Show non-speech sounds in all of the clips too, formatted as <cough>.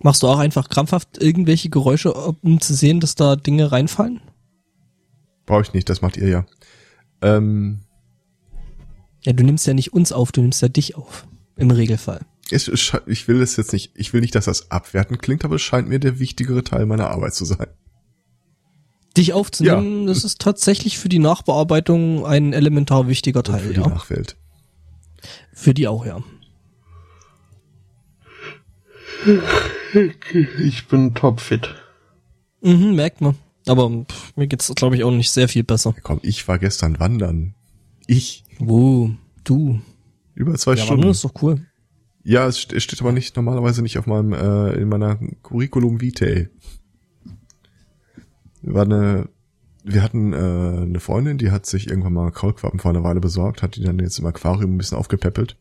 Machst du auch einfach krampfhaft irgendwelche Geräusche, um zu sehen, dass da Dinge reinfallen? Brauche ich nicht, das macht ihr ja. Ähm, ja, du nimmst ja nicht uns auf, du nimmst ja dich auf. Im Regelfall. Ich, ich will es jetzt nicht, ich will nicht, dass das abwertend klingt, aber es scheint mir der wichtigere Teil meiner Arbeit zu sein. Dich aufzunehmen, ja. das ist tatsächlich für die Nachbearbeitung ein elementar wichtiger Teil. Und für die ja. Nachwelt. Für die auch, ja. Ich bin topfit. Mhm, merkt man. Aber pff, mir geht's, glaube ich, auch nicht sehr viel besser. Ja, komm, ich war gestern wandern. Ich. Wo? Du. Über zwei ja, Stunden. Wandern ist doch cool. Ja, es steht aber nicht normalerweise nicht auf meinem äh, in meiner Curriculum Vitae. War eine wir hatten äh, eine Freundin, die hat sich irgendwann mal Kaulquappen vor einer Weile besorgt, hat die dann jetzt im Aquarium ein bisschen aufgepäppelt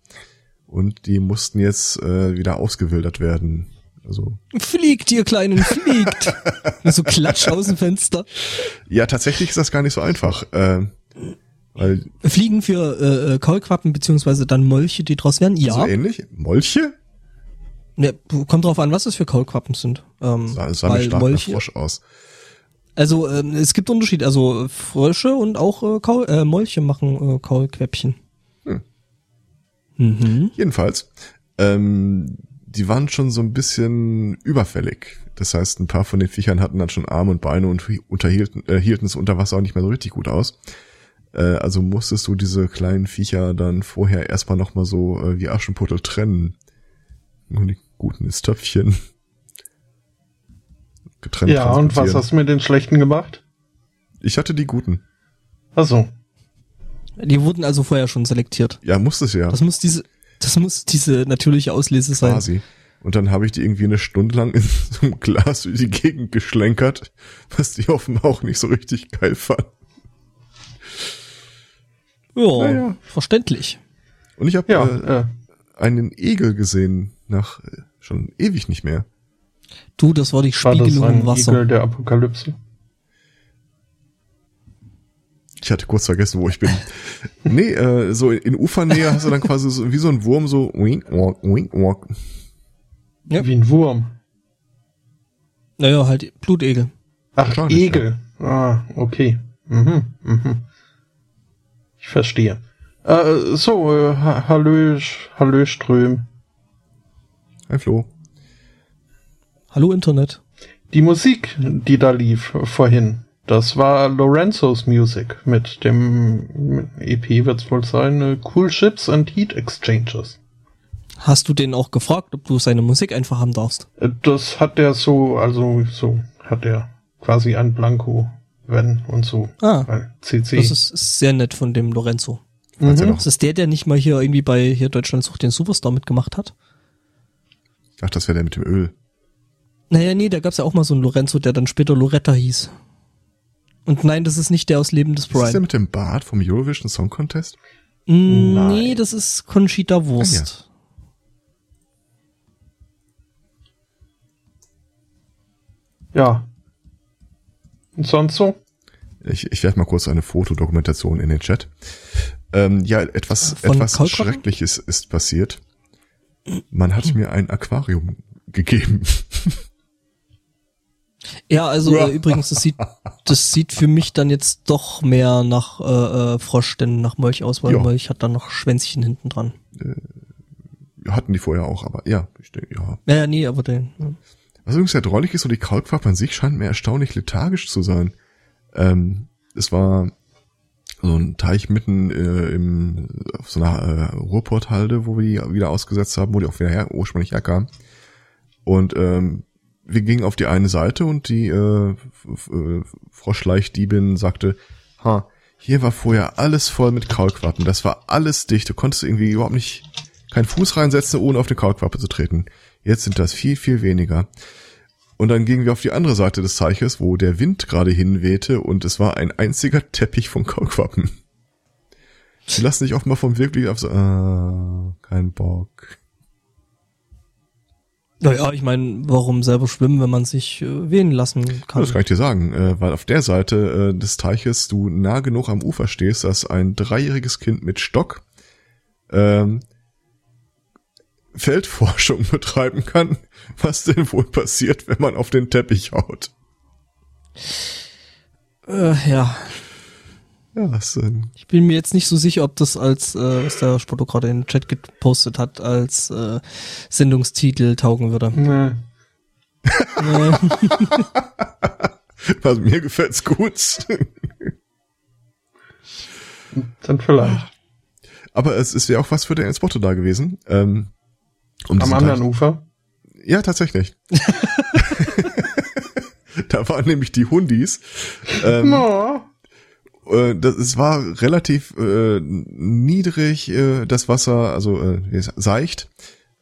und die mussten jetzt äh, wieder ausgewildert werden. Also fliegt ihr kleinen fliegt. <laughs> so klatsch aus dem Fenster. Ja, tatsächlich ist das gar nicht so einfach. Äh, weil Fliegen für äh, äh, Kaulquappen beziehungsweise dann Molche, die draus werden? Ja. So ähnlich? Molche? Ja, kommt drauf an, was es für Kaulquappen sind. Ähm, sah, sah weil stark Molche, Frosch aus. Also ähm, es gibt Unterschied. Also Frösche und auch äh, Kaul, äh, Molche machen äh, Kaulquäppchen. Hm. Mhm. Jedenfalls, ähm, die waren schon so ein bisschen überfällig. Das heißt, ein paar von den Viechern hatten dann schon Arme und Beine und unterhielten, äh, hielten es unter Wasser auch nicht mehr so richtig gut aus. Äh, also musstest du diese kleinen Viecher dann vorher erstmal nochmal so äh, wie Aschenputtel trennen. Und die guten ist Töpfchen. Getrennt ja, und was hast du mit den schlechten gemacht? Ich hatte die guten. Ach so. Die wurden also vorher schon selektiert. Ja, muss es ja. Das muss diese, das muss diese natürliche Auslese sein. Quasi. Und dann habe ich die irgendwie eine Stunde lang in <laughs> so einem Glas durch die Gegend geschlenkert, was die offenbar auch nicht so richtig geil fanden. Ja, naja. verständlich. Und ich habe ja, äh, äh. einen Egel gesehen, nach äh, schon ewig nicht mehr. Du, das war die Spiegelung war das ein im Wasser. Igel der Apokalypse. Ich hatte kurz vergessen, wo ich bin. nee, äh, so in Ufernähe hast du dann quasi so, wie so ein Wurm so wink, walk, wink, walk. Ja. Wie ein Wurm. Naja, halt Blutegel. Ach, Ach Egel. Ah, okay. Mhm, mhm. Ich verstehe. Äh, so, äh, Hallö, Hallö Ström. Hi Flo. Hallo Internet. Die Musik, die da lief vorhin, das war Lorenzos Music mit dem EP wird's wohl sein, äh, Cool Ships and Heat Exchanges. Hast du den auch gefragt, ob du seine Musik einfach haben darfst? Äh, das hat der so, also so hat er quasi ein Blanko, wenn und so. Ah, CC. Das ist sehr nett von dem Lorenzo. Mhm. Das ist der, der nicht mal hier irgendwie bei hier Deutschland sucht den Superstar mitgemacht hat. Ach, das wäre der mit dem Öl. Naja, nee, da gab's ja auch mal so einen Lorenzo, der dann später Loretta hieß. Und nein, das ist nicht der aus Leben des Brian. Ist der mit dem Bart vom Eurovision Song Contest? Mm, nee, das ist Conchita Wurst. Ah, ja. ja. Und sonst so? Ich, ich werde mal kurz eine Fotodokumentation in den Chat. Ähm, ja, etwas, Von etwas Schreckliches ist passiert. Man hat mir ein Aquarium gegeben. <laughs> Ja, also. Äh, übrigens, das sieht, das sieht für mich dann jetzt doch mehr nach äh, äh, Frosch denn nach Molch aus, weil ja. Molch hat dann noch Schwänzchen hinten dran. Äh, hatten die vorher auch, aber ja, ich denke, ja. Ja, ja, nee, aber den. Ja. Was übrigens sehr drollig ist, so die Kaulquappe an sich scheint mir erstaunlich lethargisch zu sein. Ähm, es war so ein Teich mitten äh, im, auf so einer äh, Ruhrporthalde, wo wir die wieder ausgesetzt haben, wo die auch wieder her, ursprünglich herkam. Und ähm, wir gingen auf die eine Seite und die äh, Froschleichdiebin sagte, ha, hier war vorher alles voll mit Kaulquappen. Das war alles dicht. Du konntest irgendwie überhaupt nicht keinen Fuß reinsetzen, ohne auf eine Kaulquappe zu treten. Jetzt sind das viel, viel weniger. Und dann gingen wir auf die andere Seite des Teiches, wo der Wind gerade hinwehte und es war ein einziger Teppich von Kaulquappen. <laughs> Sie lassen sich oft mal vom wirklich auf so, ah, kein Bock. Naja, ich meine, warum selber schwimmen, wenn man sich äh, wehen lassen kann? Das kann ich dir sagen, äh, weil auf der Seite äh, des Teiches du nah genug am Ufer stehst, dass ein dreijähriges Kind mit Stock ähm, Feldforschung <laughs> betreiben kann, was denn wohl passiert, wenn man auf den Teppich haut. Äh, ja. Ja, was denn? Ich bin mir jetzt nicht so sicher, ob das als, äh, was der Spotto gerade in den Chat gepostet hat, als äh, Sendungstitel taugen würde. Nee. <laughs> Nee. Also mir gefällt's gut. <laughs> Dann vielleicht. Aber es, es wäre auch was für den Spotto da gewesen. Ähm, um Am anderen Teich- Ufer. Ja, tatsächlich. <laughs> da waren nämlich die Hundis. Ähm, No. Äh, das, es war relativ äh, niedrig, äh, das Wasser, also äh, seicht.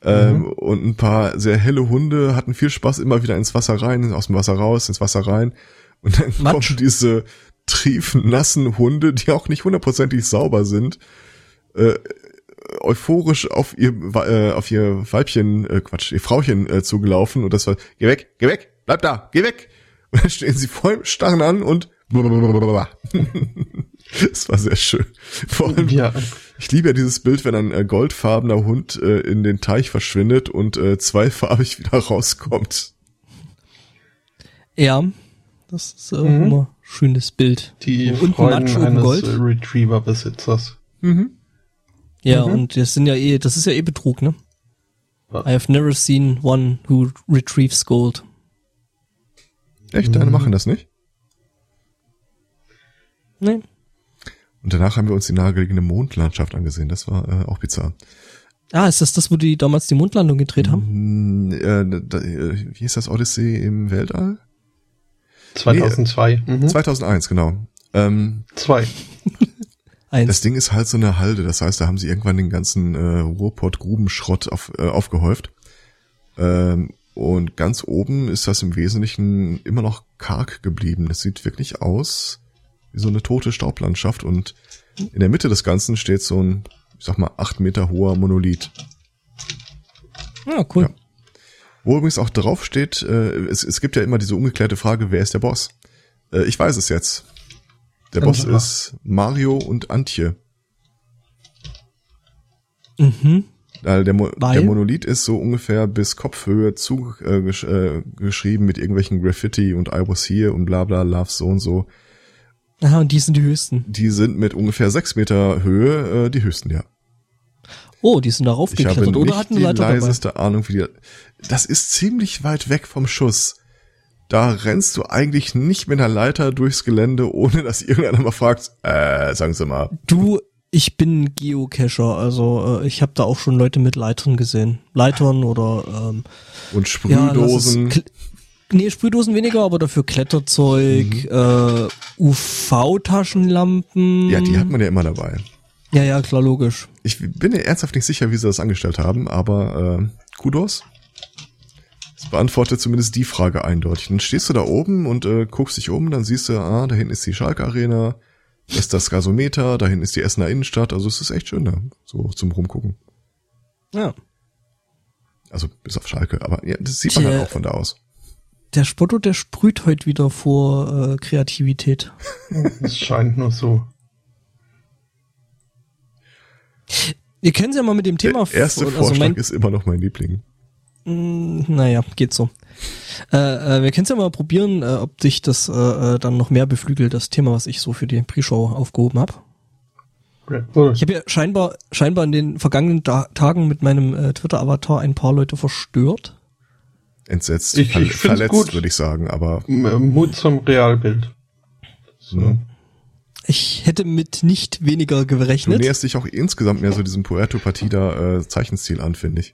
Ähm, Mhm. Und ein paar sehr helle Hunde hatten viel Spaß, immer wieder ins Wasser rein, aus dem Wasser raus, ins Wasser rein. Und dann Matsch. kommen diese triefnassen Hunde, die auch nicht hundertprozentig sauber sind, äh, euphorisch auf ihr äh, auf ihr Weibchen, äh, Quatsch, ihr Frauchen äh, zugelaufen und das war, geh weg, geh weg, bleib da, geh weg. Und dann stehen sie voll starren an und blablabla. <laughs> Das war sehr schön. Vor allem, Ja. ich liebe ja dieses Bild, wenn ein äh, goldfarbener Hund äh, in den Teich verschwindet und äh, zweifarbig <laughs> wieder rauskommt. ja, das ist äh, Mhm. immer ein schönes Bild. Die Unten Freuden Matsch, oben eines Gold. Retriever-Besitzers. Ja, Mhm. und das sind ja eh, das ist ja eh Betrug, ne? Was? I have never seen one who retrieves gold. Echt, deine machen das nicht? Nee. Und danach haben wir uns die nahegelegene Mondlandschaft angesehen. Das war äh, auch bizarr. Ah, ist das das, wo die damals die Mondlandung gedreht haben? Hm, äh, da, äh, wie ist das Odyssey im Weltall? 2002. Mhm. 2001, genau. Ähm, Zwei. Eins. das Ding ist halt so eine Halde. Das heißt, da haben sie irgendwann den ganzen äh, Ruhrpott-Grubenschrott auf, äh, aufgehäuft. Ähm, und ganz oben ist das im Wesentlichen immer noch karg geblieben. Das sieht wirklich aus wie so eine tote Staublandschaft. Und in der Mitte des Ganzen steht so ein, ich sag mal, acht Meter hoher Monolith. ah, cool. Ja. Wo übrigens auch drauf steht, äh, es, es gibt ja immer diese ungeklärte Frage, wer ist der Boss? Äh, ich weiß es jetzt. Der Boss klar. ist Mario und Antje. Mhm. Weil der, Mo Weil? der Monolith ist so ungefähr bis Kopfhöhe zugeschrieben äh, gesch äh, mit irgendwelchen Graffiti und I was here und bla bla, love so und so. Aha, und die sind die höchsten. Die sind mit ungefähr sechs Meter Höhe äh, die höchsten, ja. Oh, die sind da Ich habe nicht oder hatten die Leiter dabei. leiseste Ahnung, wie die. Das ist ziemlich weit weg vom Schuss. Da rennst du eigentlich nicht mit einer Leiter durchs Gelände, ohne dass irgendeiner mal fragt, äh, sagen Sie mal. Du, ich bin Geocacher, also äh, ich habe da auch schon Leute mit Leitern gesehen. Leitern oder ähm, Und ja, Sprühdosen. Kle- Nee, Sprühdosen weniger, aber dafür Kletterzeug, Mhm. äh, UV-Taschenlampen. ja, die hat man ja immer dabei. Ja, ja, klar, logisch. Ich bin mir ernsthaft nicht sicher, wie sie das angestellt haben, aber äh, Kudos. Das beantwortet zumindest die Frage eindeutig. Dann stehst du da oben und äh, guckst dich um, dann siehst du, ah, da hinten ist die Schalke Arena, das ist das Gasometer, da hinten ist die Essener Innenstadt, also es ist echt schön da, so zum Rumgucken. Ja. Also bis auf Schalke, aber ja, das sieht man Tja. halt auch von da aus. Der Spotto, der sprüht heute wieder vor äh, Kreativität. Es scheint nur so. Wir können ja mal mit dem Thema... Der erste f- Vorschlag mein, ist immer noch mein Liebling. mh, naja, geht so. Äh, äh, wir können es ja mal probieren, äh, ob dich das äh, äh, dann noch mehr beflügelt, das Thema, was ich so für die Pre-Show aufgehoben habe. Red Bull. Ich habe ja scheinbar, scheinbar in den vergangenen Ta Tagen mit meinem äh, Twitter-Avatar ein paar Leute verstört. Entsetzt, Ich- ver ich verletzt, gut. würde ich sagen, aber Mut zum Realbild. So. ne? Ich hätte mit nicht weniger du gerechnet. näherst dich auch insgesamt mehr so diesem Puerto Partida äh, Zeichenstil an, finde ich.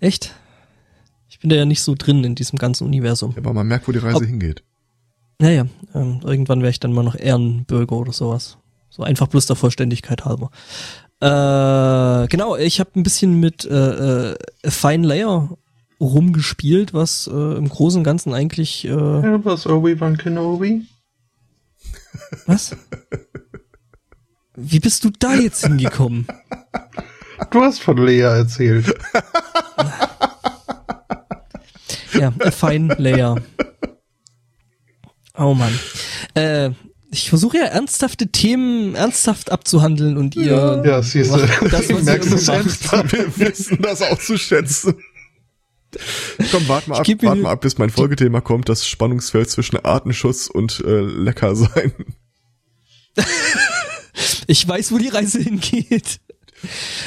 Echt? Ich bin da ja nicht so drin in diesem ganzen Universum. Aber man merkt, wo die Reise Ob- hingeht. Naja, ähm, irgendwann wäre ich dann mal noch Ehrenbürger oder sowas. So einfach bloß der Vollständigkeit halber. Äh, genau, ich habe ein bisschen mit äh, äh, Fine Layer rumgespielt, was äh, im Großen und Ganzen eigentlich äh, Ja, was Obi-Wan Kenobi? was? Wie bist du da jetzt hingekommen? Du hast von Lea erzählt. Ja, a Fine Layer. Oh Mann. Äh, Ich versuche ja ernsthafte Themen ernsthaft abzuhandeln und ihr. Ja, siehst du, Das, was merkst du selbst. Wir wissen das auch zu schätzen. Komm, warte mal Ich ab, warte mal ab, bis mein Folgethema kommt, das Spannungsfeld zwischen Artenschutz und äh, lecker sein. <laughs> Ich weiß, wo die Reise hingeht.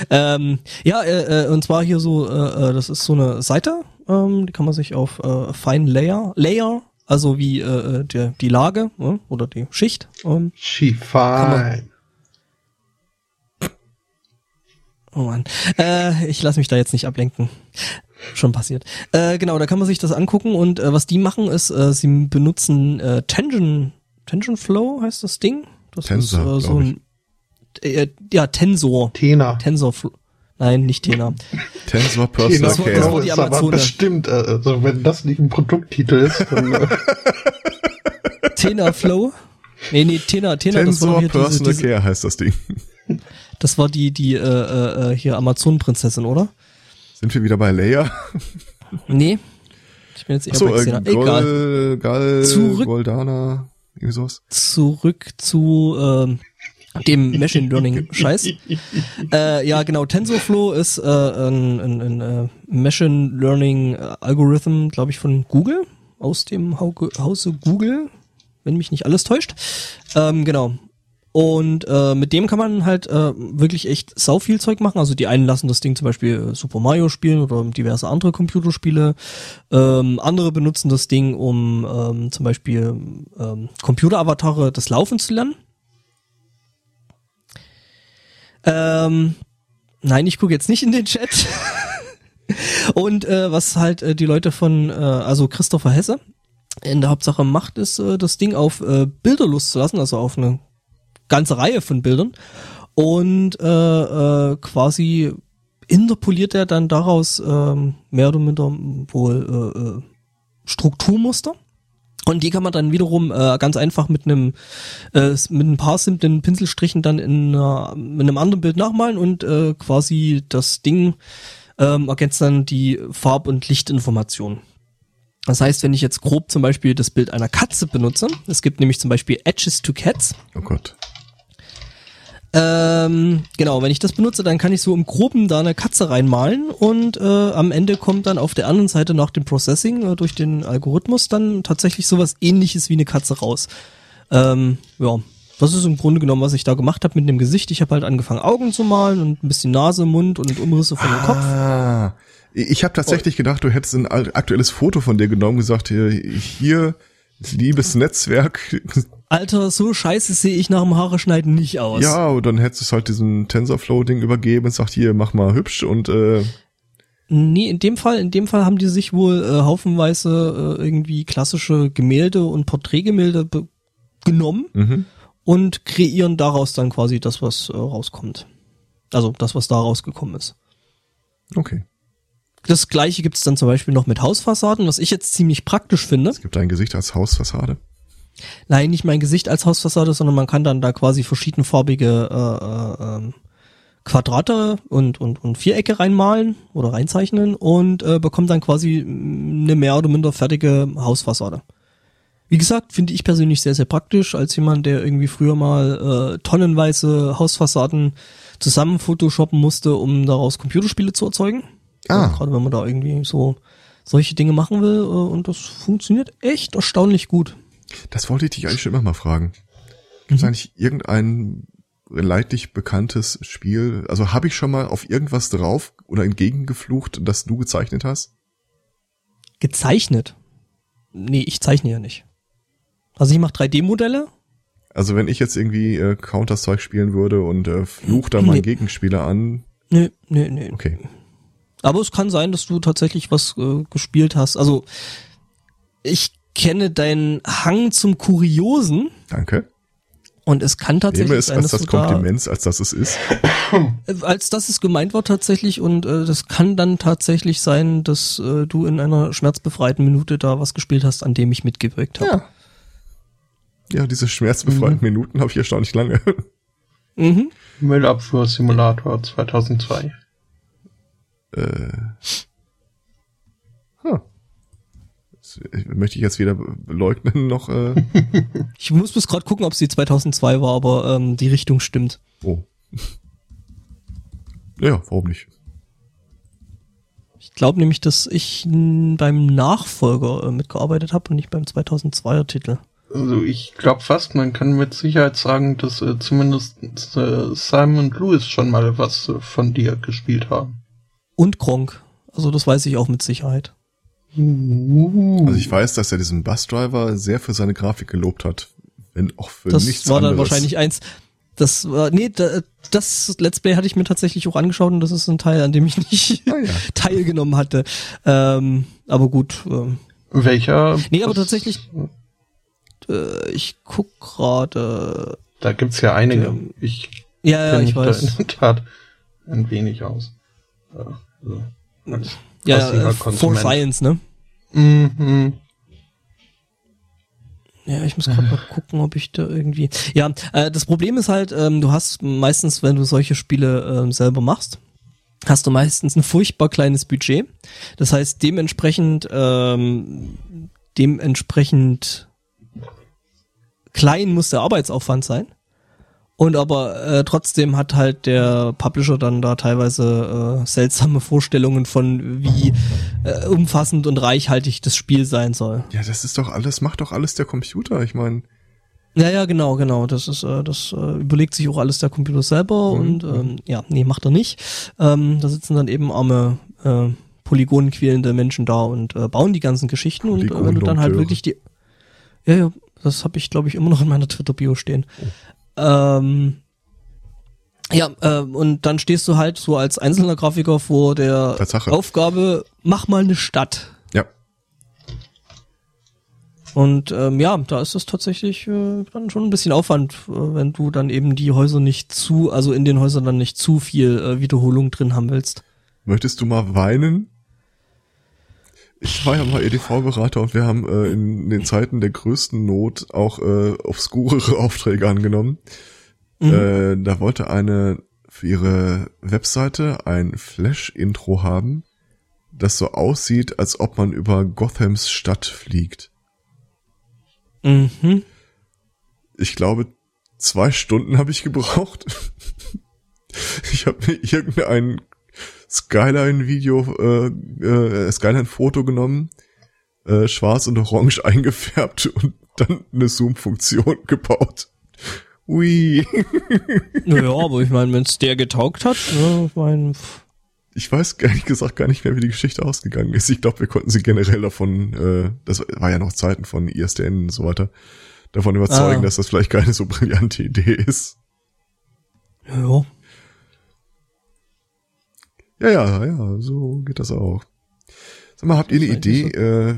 Ähm, ja, äh, äh, und zwar hier so, äh, äh, das ist so eine Seite, ähm, die kann man sich auf äh, Fine Layer, Layer, also wie äh, äh, der, die Lage äh, oder die Schicht. Ähm, She fine. oh Mann, äh, ich lasse mich da jetzt nicht ablenken. Schon passiert. Äh, genau, da kann man sich das angucken und äh, was die machen ist, äh, sie benutzen äh, Tension, Tension Flow heißt das Ding. Das Tensor, ist äh, so ein, äh, ja Tensor. Tena. TensorFlow. Nein, nicht Tena. Tensor Tena Personal Das war- das Care. war die ist aber Amazone. bestimmt, äh, also wenn das nicht ein Produkttitel ist, dann äh, <laughs> Tena Flow. Nee, nee, Tena, Tena, das war Tensor hier diese, Personal diese, Care heißt das Ding. das war die, die, äh, äh, äh, hier Amazon-Prinzessin, oder? Sind wir wieder bei Leia? Nee. Ich bin jetzt eher Achso, bei äh, Xena. Egal. Gol, Gal, Zurück- Goldana, irgendwie sowas. Zurück zu, ähm, dem Machine Learning <laughs> Scheiß. äh, ja, genau. TensorFlow ist äh, ein, ein, ein äh, Machine Learning äh, Algorithm, glaube ich, von Google aus dem Hause Google, wenn mich nicht alles täuscht. Ähm, genau. Und äh, mit dem kann man halt äh, wirklich echt sau viel Zeug machen. Also die einen lassen das Ding zum Beispiel Super Mario spielen oder diverse andere Computerspiele. Ähm, andere benutzen das Ding, um ähm, zum Beispiel ähm, Computeravatare das Laufen zu lernen. Ähm, nein, ich gucke jetzt nicht in den Chat. <laughs> Und äh, was halt äh, die Leute von, äh, also Christopher Hesse in der Hauptsache macht, ist äh, das Ding auf äh, Bilder loszulassen, also auf eine ganze Reihe von Bildern. Und äh, äh, quasi interpoliert er dann daraus ähm, mehr oder minder wohl äh, äh, Strukturmuster. Und die kann man dann wiederum äh, ganz einfach mit einem äh, mit ein paar simplen Pinselstrichen dann in, einer, in einem anderen Bild nachmalen und äh, quasi das Ding ähm, ergänzt dann die Farb- und Lichtinformationen. Das heißt, wenn ich jetzt grob zum Beispiel das Bild einer Katze benutze, es gibt nämlich zum Beispiel Edges to Cats, Oh Gott. Ähm, genau, wenn ich das benutze, dann kann ich so im Groben da eine Katze reinmalen und äh, am Ende kommt dann auf der anderen Seite nach dem Processing äh, durch den Algorithmus dann tatsächlich sowas ähnliches wie eine Katze raus. Ähm, ja, das ist im Grunde genommen, was ich da gemacht habe mit dem Gesicht. Ich habe halt angefangen, Augen zu malen und ein bisschen Nase, Mund und Umrisse von dem Kopf. Ah, ich habe tatsächlich gedacht, du hättest ein aktuelles Foto von dir genommen, gesagt, hier, hier liebes Netzwerk. Alter, so scheiße sehe ich nach dem Haare schneiden nicht aus. Ja, und dann hättest du es halt diesem TensorFlow-Ding übergeben und sagt, hier, mach mal hübsch und äh, Nee, in dem Fall, in dem Fall haben die sich wohl äh, haufenweise äh, irgendwie klassische Gemälde und Porträtgemälde genommen mhm. und kreieren daraus dann quasi das, was äh, rauskommt. Also das, was da rausgekommen ist. okay. Das gleiche gibt's dann zum Beispiel noch mit Hausfassaden, was ich jetzt ziemlich praktisch finde. Es gibt ein Gesicht als Hausfassade. Nein, nicht mein Gesicht als Hausfassade, sondern man kann dann da quasi verschiedenfarbige äh, äh, ähm, Quadrate und, und, und Vierecke reinmalen oder reinzeichnen und äh, bekommt dann quasi eine mehr oder minder fertige Hausfassade. Wie gesagt, finde ich persönlich sehr, sehr praktisch, als jemand, der irgendwie früher mal äh, tonnenweise Hausfassaden zusammen photoshoppen musste, um daraus Computerspiele zu erzeugen. Ah. Ja, Gerade wenn man da irgendwie so solche Dinge machen will äh, und das funktioniert echt erstaunlich gut. Das wollte ich dich eigentlich schon immer mal fragen. Gibt es Mhm. eigentlich irgendein leidlich bekanntes Spiel? Also habe ich schon mal auf irgendwas drauf oder entgegengeflucht, das du gezeichnet hast? Gezeichnet? Nee, ich zeichne ja nicht. Also ich mache 3D-Modelle. Also wenn ich jetzt irgendwie äh, Counter-Strike spielen würde und äh, fluch da meinen Nee. Gegenspieler an, Nee, nee, nee. okay. Aber es kann sein, dass du tatsächlich was äh, gespielt hast. Also ich kenne deinen Hang zum Kuriosen Danke. und es kann Nehme tatsächlich es sein, als dass das du da, Kompliment, als das es ist. äh, als dass es gemeint war tatsächlich und äh, das kann dann tatsächlich sein, dass äh, du in einer schmerzbefreiten Minute da was gespielt hast, an dem ich mitgewirkt habe. Ja. Ja, diese schmerzbefreiten Minuten habe ich erstaunlich lange. Mhm. Müllabfuhr-Simulator 2002. äh. Möchte ich jetzt weder leugnen noch. Äh <laughs> ich muss bis gerade gucken, ob sie 2002 war, aber ähm, die Richtung stimmt. Oh. Ja, warum nicht? Ich glaube nämlich, dass ich beim Nachfolger äh, mitgearbeitet habe und nicht beim 2002er Titel. Also ich glaube fast, man kann mit Sicherheit sagen, dass äh, zumindest äh, Simon und Lewis schon mal was äh, von dir gespielt haben. Und Gronk. Also das weiß ich auch mit Sicherheit. Uh. Also ich weiß, dass er diesen Busdriver sehr für seine Grafik gelobt hat. Wenn auch für das nichts war dann anderes. wahrscheinlich eins. Das war, nee, das Let's Play hatte ich mir tatsächlich auch angeschaut und das ist ein Teil, an dem ich nicht ah, ja. <laughs> teilgenommen hatte. Ähm, aber gut. Ähm. Welcher? Nee, aber tatsächlich. Äh, ich guck gerade. Da gibt's ja einige. Ich ja, ja, ich weiß. in der Tat ein wenig aus. Ja, also, ja, äh, For Science, ne? Mhm. Ja, ich muss gerade mal gucken, ob ich da irgendwie. Ja, äh, das Problem ist halt, ähm, du hast meistens, wenn du solche Spiele äh, selber machst, hast du meistens ein furchtbar kleines Budget. Das heißt, dementsprechend, ähm, dementsprechend klein muss der Arbeitsaufwand sein. Und aber äh, trotzdem hat halt der Publisher dann da teilweise äh, seltsame Vorstellungen von, wie äh, umfassend und reichhaltig das Spiel sein soll. Ja, das ist doch alles, macht doch alles der Computer. Ich meine. Ja, ja, genau, genau. Das ist, äh, das äh, überlegt sich auch alles der Computer selber mhm. und ähm, ja, nee, macht er nicht. Ähm, da sitzen dann eben arme äh, polygonquälende Menschen da und äh, bauen die ganzen Geschichten und äh, wenn du dann halt wirklich die. Ja, ja, das habe ich, glaube ich, immer noch in meiner Twitter-Bio stehen. Oh. Ähm, ja, äh, und dann stehst du halt so als einzelner Grafiker vor der Tatsache. Aufgabe, mach mal eine Stadt. Ja. Und ähm, ja, da ist es tatsächlich äh, dann schon ein bisschen Aufwand, äh, wenn du dann eben die Häuser nicht zu, also in den Häusern dann nicht zu viel äh, Wiederholung drin haben willst. Möchtest du mal weinen? Ich war ja mal EDV-Berater und wir haben äh, in den Zeiten der größten Not auch äh, obskurere <laughs> Aufträge angenommen. Mhm. Äh, da wollte eine für ihre Webseite ein Flash-Intro haben, das so aussieht, als ob man über Gothams Stadt fliegt. Mhm. Ich glaube, zwei Stunden habe ich gebraucht. <laughs> ich habe mir irgendeinen Skyline-Video, äh, äh, Skyline-Foto genommen, äh, schwarz und orange <laughs> eingefärbt und dann eine Zoom-Funktion gebaut. Ui. naja, aber ich meine, wenn es der getaugt hat, ne, ich meine. Ich weiß ehrlich gesagt gar nicht mehr, wie die Geschichte ausgegangen ist. Ich glaube, wir konnten sie generell davon, äh, das war ja noch Zeiten von ISDN und so weiter, davon überzeugen, ah. dass das vielleicht keine so brillante Idee ist. Ja. Ja, ja, ja, so geht das auch. Sag mal, habt ihr eine Idee, so. äh,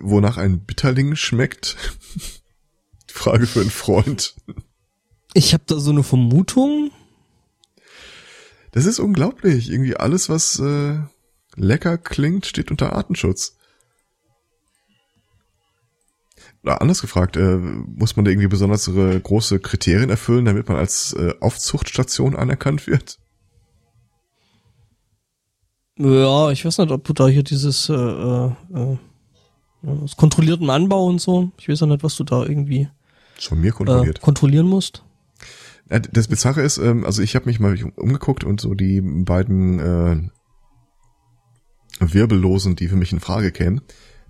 wonach ein Bitterling schmeckt? <laughs> Frage für einen Freund. Ich habe da so eine Vermutung. Das ist unglaublich. Irgendwie alles, was äh, lecker klingt, steht unter Artenschutz. Oder anders gefragt, äh, muss man da irgendwie besonders große Kriterien erfüllen, damit man als äh, Aufzuchtstation anerkannt wird? Ja, ich weiß nicht, ob du da hier dieses äh, äh, äh kontrollierten Anbau und so. Ich weiß ja nicht, was du da irgendwie von mir kontrolliert. Äh, kontrollieren musst. Das Bizarre ist, ähm, also ich habe mich mal umgeguckt und so die beiden äh, Wirbellosen, die für mich in Frage kämen,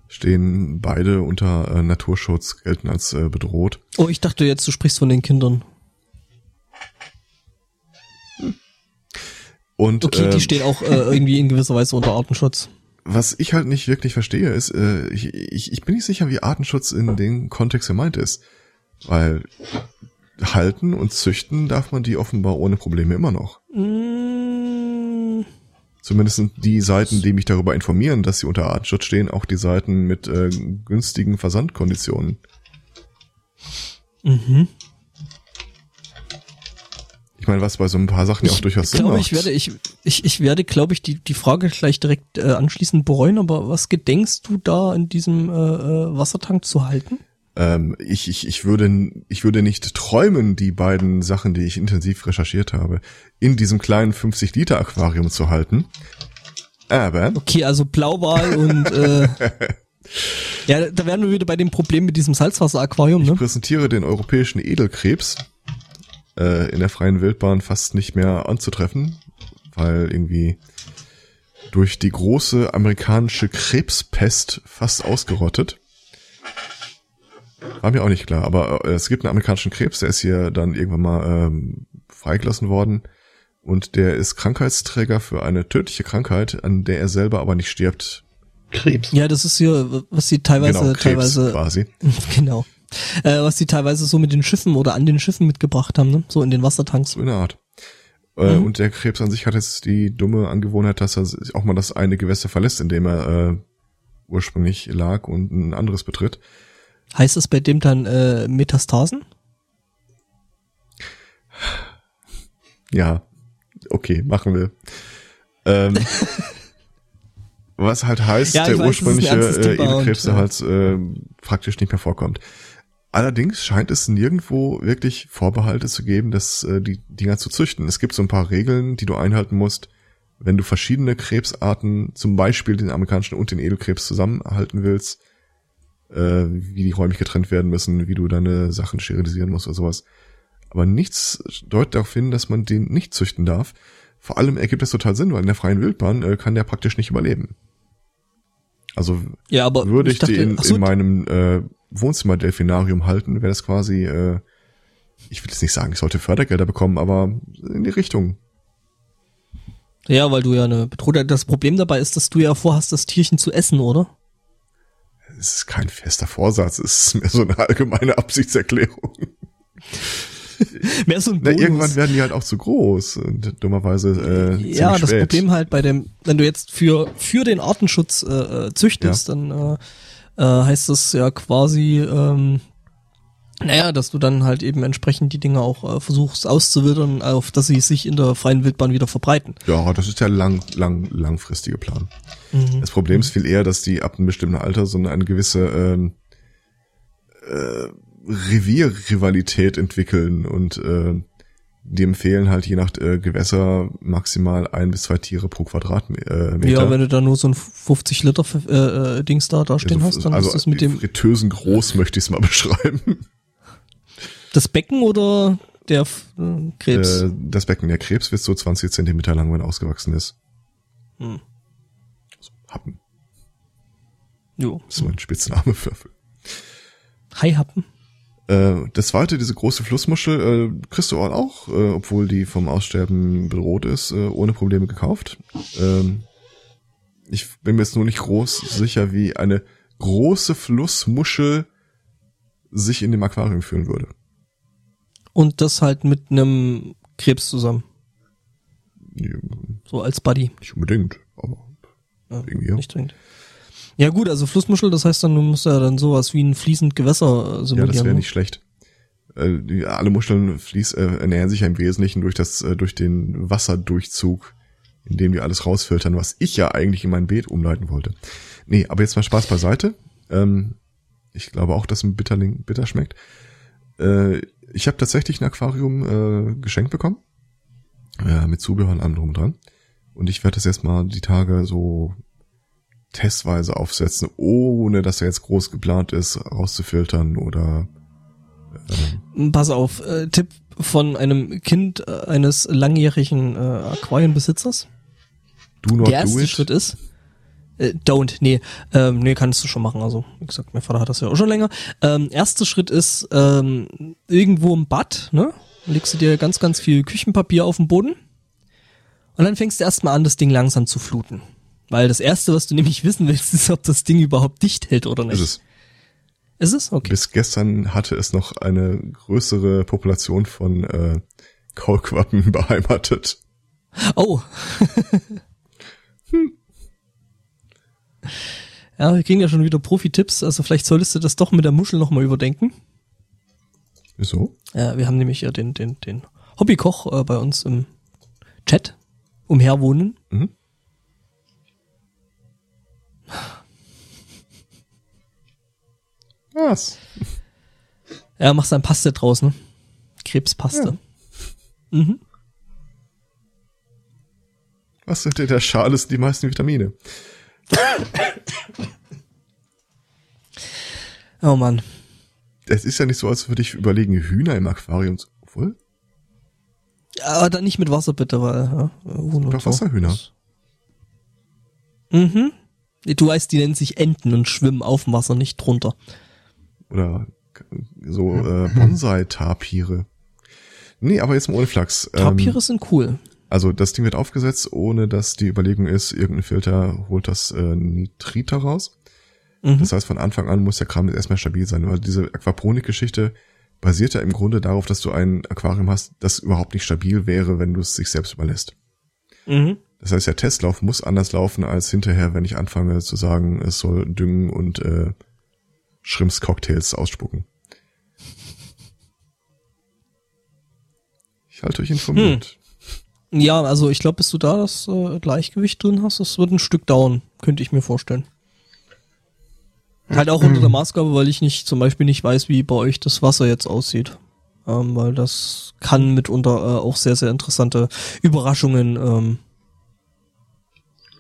stehen beide unter äh, Naturschutz, gelten als äh, bedroht. Oh, ich dachte jetzt, du sprichst von den Kindern. Und, okay, äh, die stehen auch äh, irgendwie in gewisser Weise unter Artenschutz. Was ich halt nicht wirklich verstehe, ist, äh, ich, ich, ich bin nicht sicher, wie Artenschutz in dem Kontext gemeint ist. Weil halten und züchten darf man die offenbar ohne Probleme immer noch. Mm. Zumindest sind die Seiten, die mich darüber informieren, dass sie unter Artenschutz stehen, auch die Seiten mit äh, günstigen Versandkonditionen. Mhm. Ich meine, was bei so ein paar Sachen ja auch durchaus Sinn glaube, macht. Ich werde, ich, ich, ich werde, glaube ich, die, die Frage gleich direkt äh, anschließend bereuen, aber was gedenkst du da in diesem äh, äh, Wassertank zu halten? Ähm, ich, ich, ich, würde, ich würde nicht träumen, die beiden Sachen, die ich intensiv recherchiert habe, in diesem kleinen 50-Liter-Aquarium zu halten. Aber. Okay, also Blauwal und äh, <laughs> Ja, da wären wir wieder bei dem Problem mit diesem Salzwasseraquarium, Ich ne? präsentiere den europäischen Edelkrebs äh, in der freien Wildbahn fast nicht mehr anzutreffen, weil irgendwie durch die große amerikanische Krebspest fast ausgerottet. War mir auch nicht klar, aber äh, es gibt einen amerikanischen Krebs, der ist hier dann irgendwann mal ähm, freigelassen worden und der ist Krankheitsträger für eine tödliche Krankheit, an der er selber aber nicht stirbt. Krebs. Ja, das ist hier, was sie teilweise, genau, Krebs teilweise, quasi. <laughs> genau. Äh, was sie teilweise so mit den Schiffen oder an den Schiffen mitgebracht haben, ne? So in den Wassertanks. So in der Art. Äh, Mhm. Und der Krebs an sich hat jetzt die dumme Angewohnheit, dass er auch mal das eine Gewässer verlässt, in dem er äh, ursprünglich lag und ein anderes betritt. Heißt das bei dem dann äh, Metastasen? Ja, okay, machen wir. Ähm, <laughs> was halt heißt, Ja, der weiß, ursprüngliche äh, Edelkrebs, der ja. halt äh, praktisch nicht mehr vorkommt. Allerdings scheint es nirgendwo wirklich Vorbehalte zu geben, dass äh, die Dinger zu züchten. Es gibt so ein paar Regeln, die du einhalten musst, wenn du verschiedene Krebsarten, zum Beispiel den amerikanischen und den Edelkrebs zusammenhalten willst, äh, wie die räumlich getrennt werden müssen, wie du deine Sachen sterilisieren musst oder sowas. Aber nichts deutet darauf hin, dass man den nicht züchten darf. Vor allem ergibt das total Sinn, weil in der freien Wildbahn äh, kann der praktisch nicht überleben. Also Ja, aber würde ich, dachte, den so, in meinem äh, Wohnzimmer-Delfinarium halten, wäre das quasi, äh, ich will jetzt nicht sagen, ich sollte Fördergelder bekommen, aber in die Richtung. Ja, weil du ja eine bedrohte. Das Problem dabei ist, dass du ja vorhast, das Tierchen zu essen, oder? Es ist kein fester Vorsatz, es ist mehr so eine allgemeine Absichtserklärung. <laughs> Mehr so ein Na, Bonus. irgendwann werden die halt auch zu groß und dummerweise äh, ja, das spät. Problem halt bei dem, wenn du jetzt für für den Artenschutz äh, äh, züchtest, dann äh, äh, heißt das ja quasi, ähm, naja, dass du dann halt eben entsprechend die Dinge auch äh, versuchst auszuwildern, auf dass sie sich in der freien Wildbahn wieder verbreiten. Ja, das ist der lang, lang, langfristige Plan. Mhm. Das Problem ist viel eher, dass die ab einem bestimmten Alter so eine, eine gewisse ähm, äh, Revierrivalität entwickeln und äh, die empfehlen halt je nach äh, Gewässer maximal ein bis zwei Tiere pro Quadratmeter. Äh, Ja, wenn du da nur so ein 50 Liter äh, äh, Dings da, da stehen hast, dann also ist das mit dem Fritteusen groß möchte ich es mal <laughs> beschreiben. das Becken oder der äh, Krebs? Äh, das Becken der Krebs wird so 20 Zentimeter lang, wenn er ausgewachsen ist. Hm. Happen, Jo. das ist mein Spitzname für. Haihappen. Äh, das zweite, diese große Flussmuschel, äh, kriegst du auch, äh, obwohl die vom Aussterben bedroht ist, äh, ohne Probleme gekauft. Ähm, ich bin mir jetzt nur nicht groß sicher, wie eine große Flussmuschel sich in dem Aquarium fühlen würde. Und das halt mit einem Krebs zusammen. Ja, So als Buddy. Nicht unbedingt, aber Ja, irgendwie. Nicht dringend. Ja gut, also Flussmuschel, das heißt dann, du musst ja dann sowas wie ein fließend Gewässer äh, Ja, simulieren. das wäre ne? nicht schlecht. Äh, alle Muscheln fließ, äh, ernähren sich ja im Wesentlichen durch das, äh, durch den Wasserdurchzug, in dem die alles rausfiltern, was ich ja eigentlich in mein Beet umleiten wollte. Nee, aber jetzt mal Spaß beiseite. Ähm, ich glaube auch, dass ein Bitterling bitter schmeckt. Äh, ich habe tatsächlich ein Aquarium äh, geschenkt bekommen. Ja, mit Zubehör und allem drum und dran. Und ich werde das jetzt mal die Tage so testweise aufsetzen, ohne dass er jetzt groß geplant ist, rauszufiltern oder Pass auf, äh, Tipp von einem Kind äh, eines langjährigen äh, Aquarienbesitzers. do not Der do erste it. Schritt ist, äh, don't, nee, ähm, nee, kannst du schon machen. Also, wie gesagt, mein Vater hat das ja auch schon länger. Ähm, erster Schritt ist, ähm, irgendwo im Bad, ne? Legst du dir ganz, ganz viel Küchenpapier auf den Boden. Und dann fängst du erstmal an, das Ding langsam zu fluten. Weil das erste, was du nämlich wissen willst, <laughs> ist, ob das Ding überhaupt dicht hält oder nicht. Ist es. Ist es? Okay. Bis gestern hatte es noch eine größere Population von äh, Kaulquappen <laughs> beheimatet. Oh. <laughs> Ja, wir kriegen ja schon wieder Profi-Tipps, also vielleicht solltest du das doch mit der Muschel nochmal überdenken. Wieso? Ja, wir haben nämlich ja den, den, den Hobbykoch äh, bei uns im Chat umherwohnen. Mhm. Was? Er macht sein Paste draus, ne? Krebspaste. Mhm. Was sind in der Schale sind die meisten Vitamine? Oh Mann. Es ist ja nicht so, als würde ich überlegen, Hühner im Aquarium zu, obwohl? Aber dann nicht mit Wasser bitte, weil, ja, Doch Wasserhühner. Mhm. Du weißt, die nennen sich Enten und schwimmen auf dem Wasser, nicht drunter. Oder so äh, Bonsai-Tapire. Nee, aber jetzt mal ohne Flachs. Ähm, Tapire sind cool. Also das Ding wird aufgesetzt, ohne dass die Überlegung ist, irgendein Filter holt das äh, Nitrit heraus. Mhm. Das heißt, von Anfang an muss der Kram jetzt erstmal stabil sein, weil diese Aquaponik-Geschichte basiert ja im Grunde darauf, dass du ein Aquarium hast, das überhaupt nicht stabil wäre, wenn du es sich selbst überlässt. Mhm. Das heißt, der Testlauf muss anders laufen als hinterher, wenn ich anfange zu sagen, es soll düngen und äh, Shrimps-Cocktails ausspucken. Ich halte euch informiert. Ja, also ich glaube, bis du da das äh, Gleichgewicht drin hast, das wird ein Stück dauern, könnte ich mir vorstellen. Halt auch unter der Maßgabe, weil ich nicht, zum Beispiel nicht weiß, wie bei euch das Wasser jetzt aussieht. Ähm, weil das kann mitunter äh, auch sehr, sehr interessante Überraschungen ähm,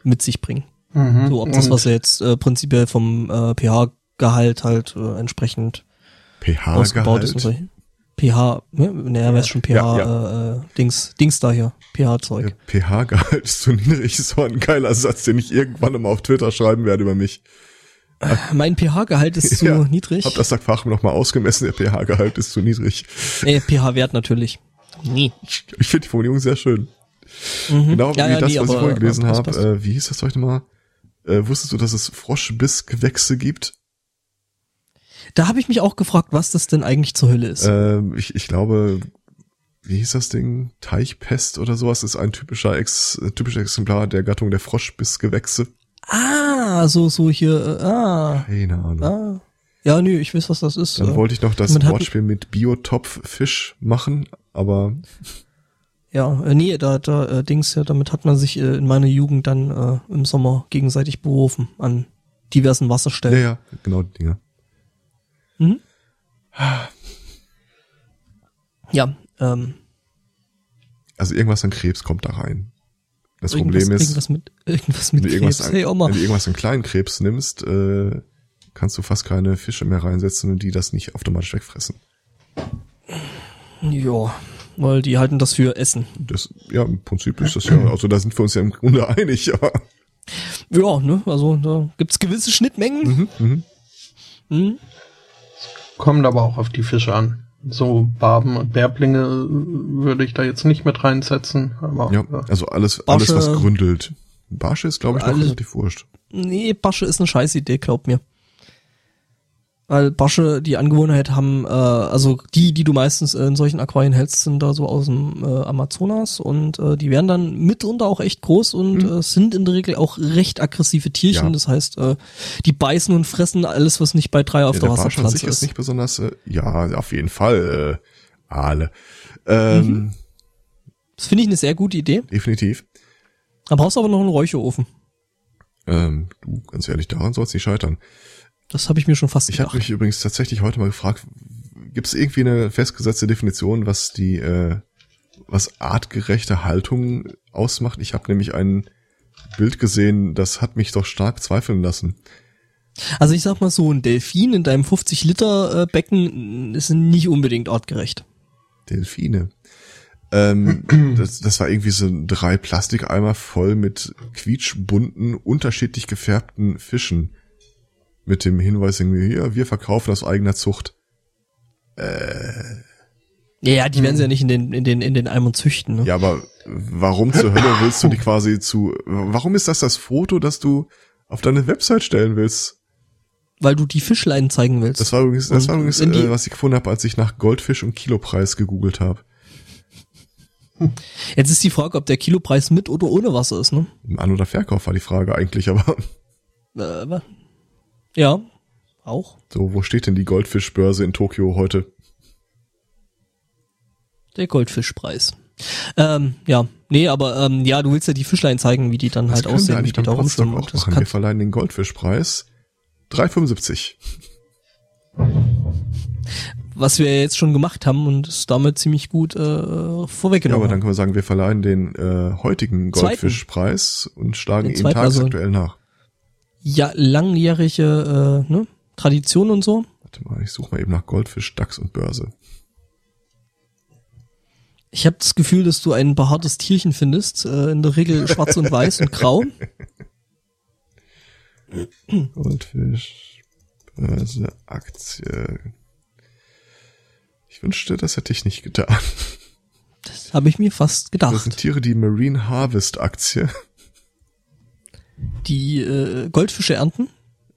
mit sich bringen. Mhm. So, ob das Und Wasser jetzt äh, prinzipiell vom äh, pH-Gehalt halt äh, entsprechend ausgebaut ist. und pH-Gehalt. so. pH, ne, naja, weiß schon, pH, Ja, Äh, äh, Dings, Dings da hier, pH-Zeug. PH-Gehalt ist zu <laughs> niedrig, ist so ein geiler Satz, den ich irgendwann mal auf Twitter schreiben werde über mich. Mein pH-Gehalt ist zu <laughs> Ja, niedrig. Hab das Aquarium noch mal ausgemessen, der pH-Gehalt ist zu niedrig. Äh, pH-Wert natürlich. Nee. Ich, ich finde die Formulierung sehr schön. Mhm. Genau wie Ja, ja, das, nee, was ich vorhin gelesen habe. Äh, wie hieß das heute mal? Äh, wusstest du, dass es Froschbissgewächse gibt? Da habe ich mich auch gefragt, was das denn eigentlich zur Hölle ist. Ähm, ich, ich glaube, wie hieß das Ding? Teichpest oder sowas ist ein typischer Ex, äh, typisches Exemplar der Gattung der Froschbissgewächse. ah, so, so hier, äh, ah, Keine Ahnung. ah. Ja, nö, ich weiß, was das ist. Dann äh, wollte ich noch das Wortspiel mit Biotopffisch machen, aber Ja, äh, nee, da, da, äh, Dings, ja, damit hat man sich äh, in meiner Jugend dann äh, im Sommer gegenseitig berufen an diversen ja, Wasserstellen. ja, genau die Dinger. Mhm. <sighs> Ja, ähm, Also irgendwas an Krebs kommt da rein. Das irgendwas, Problem ist, irgendwas mit, irgendwas mit wenn du irgendwas, Krebs. an, Hey, wenn du irgendwas an kleinen Krebs nimmst, äh, kannst du fast keine Fische mehr reinsetzen und die das nicht automatisch wegfressen. Ja, weil die halten das für Essen. Das, ja, im Prinzip ist das ja, also da sind wir uns ja im Grunde einig, aber Ja, ne, also da gibt's gewisse Schnittmengen. mhm, mhm. Mhm. Kommt aber auch auf die Fische an. So Barben und Bärblinge äh, würde ich da jetzt nicht mit reinsetzen. Aber ja, äh, also alles, alles was gründelt. Barsche ist, glaube ich, noch relativ wurscht. Nee, Basche ist eine Scheißidee, glaub mir. Weil Basche die Angewohnheit haben, äh, also die, die du meistens in solchen Aquarien hältst, sind da so aus dem äh, Amazonas und äh, die werden dann mitunter auch echt groß und äh, sind in der Regel auch recht aggressive Tierchen. Ja. Das heißt, äh, die beißen und fressen alles, was nicht bei drei auf Ja, der der Wasserpflanze ist ist. nicht besonders, äh, ja, auf jeden Fall, äh, Aale. Ähm, Mhm. Das finde ich eine sehr gute Idee. Definitiv. Da brauchst du aber noch einen Räucherofen. Ähm, du, ganz ehrlich, daran soll es nicht scheitern. Das habe ich mir schon fast Ich habe gedacht. mich übrigens tatsächlich heute mal gefragt, gibt es irgendwie eine festgesetzte Definition, was die, äh, was artgerechte Haltung ausmacht? Ich habe nämlich ein Bild gesehen, das hat mich doch stark zweifeln lassen. Also ich sag mal so, ein Delfin in deinem 50 Liter äh, Becken ist nicht unbedingt artgerecht. Delfine. Ähm, <clears throat> das, das war irgendwie so drei Plastikeimer voll mit quietschbunten, unterschiedlich gefärbten Fischen. Mit dem Hinweis irgendwie, hier, wir verkaufen aus eigener Zucht. Ja, ja, die werden sie ja nicht in den, in den, in den Eimern züchten. Ne? Ja, aber warum zur Hölle willst du die quasi zu, warum ist das das Foto, das du auf deine Website stellen willst? Weil du die Fischlein zeigen willst. Das war übrigens, das Und war übrigens äh, was ich gefunden habe, als ich nach Goldfisch und Kilopreis gegoogelt habe. <laughs> Jetzt ist die Frage, ob der Kilopreis mit oder ohne Wasser ist, ne? An- oder Verkauf war die Frage eigentlich, aber Äh, ja, auch. so, wo steht denn die Goldfischbörse in Tokio heute? Der Goldfischpreis. Ähm, ja, nee, aber ähm, ja, du willst ja die Fischlein zeigen, wie die dann Das halt können wir aussehen, wie eigentlich die da rumschwimmen. auch das machen. Wir verleihen den Goldfischpreis 3,75. was wir jetzt schon gemacht haben und es damit ziemlich gut äh, Ja, vorweggenommen aber dann können wir sagen, wir verleihen den äh, heutigen. Goldfischpreis und schlagen ihn zweiten, also- tagesaktuell nach. Ja, langjährige äh, ne, Tradition und so. Warte mal, ich suche mal eben nach Goldfisch, Dachs und Börse. Ich habe das Gefühl, dass du ein behaartes Tierchen findest, äh, in der Regel <laughs> schwarz und weiß und grau. Goldfisch, Börse, Aktie. Ich wünschte, das hätte ich nicht getan. Das habe ich mir fast Das gedacht. sind Tiere die Marine Harvest Aktie. Die äh, Goldfische ernten?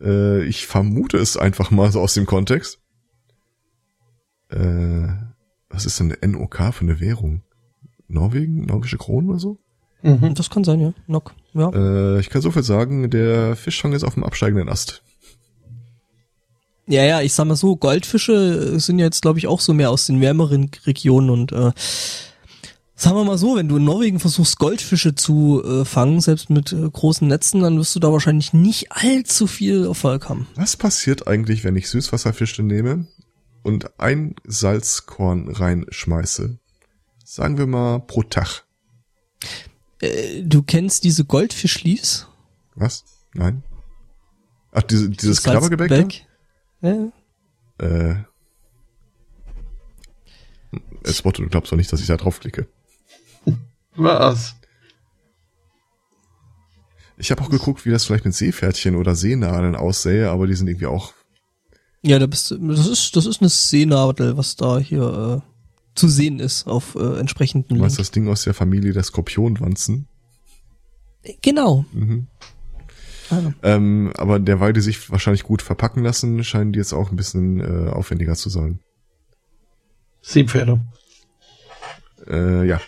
Äh, ich vermute es einfach mal so aus dem Kontext. Äh, was ist denn eine NOK für eine Währung? Norwegen? Norwegische Kronen oder so? Mhm. Das kann sein, ja. Nock. Ja. Äh, ich kann so viel sagen, der Fischfang ist auf dem absteigenden Ast. Ja, ja, ich sag mal so, Goldfische sind ja jetzt, glaube ich, auch so mehr aus den wärmeren Regionen und äh, sagen wir mal so, wenn du in Norwegen versuchst, Goldfische zu äh, fangen, selbst mit äh, großen Netzen, dann wirst du da wahrscheinlich nicht allzu viel Erfolg haben. Was passiert eigentlich, wenn ich Süßwasserfische nehme und ein Salzkorn reinschmeiße? Sagen wir mal pro Tag. Äh, du kennst diese Goldfischlies? Was? Nein? Ach, diese, dieses Knabbergebäck? Ja. Äh. Es Motto, du glaubst doch nicht, dass ich da draufklicke. Was? Ich habe auch geguckt, wie das vielleicht mit Seepferdchen oder Seenadeln aussähe, aber die sind irgendwie auch. Ja, da bist du, das ist, das ist eine Seenadel, was da hier äh, zu sehen ist auf äh, entsprechenden Du meinst Link. das Ding aus der Familie der Skorpionwanzen? Genau. Mhm. Ah. Ähm, aber derweil die sich wahrscheinlich gut verpacken lassen, scheinen die jetzt auch ein bisschen äh, aufwendiger zu sein. Seepferde. Äh, ja.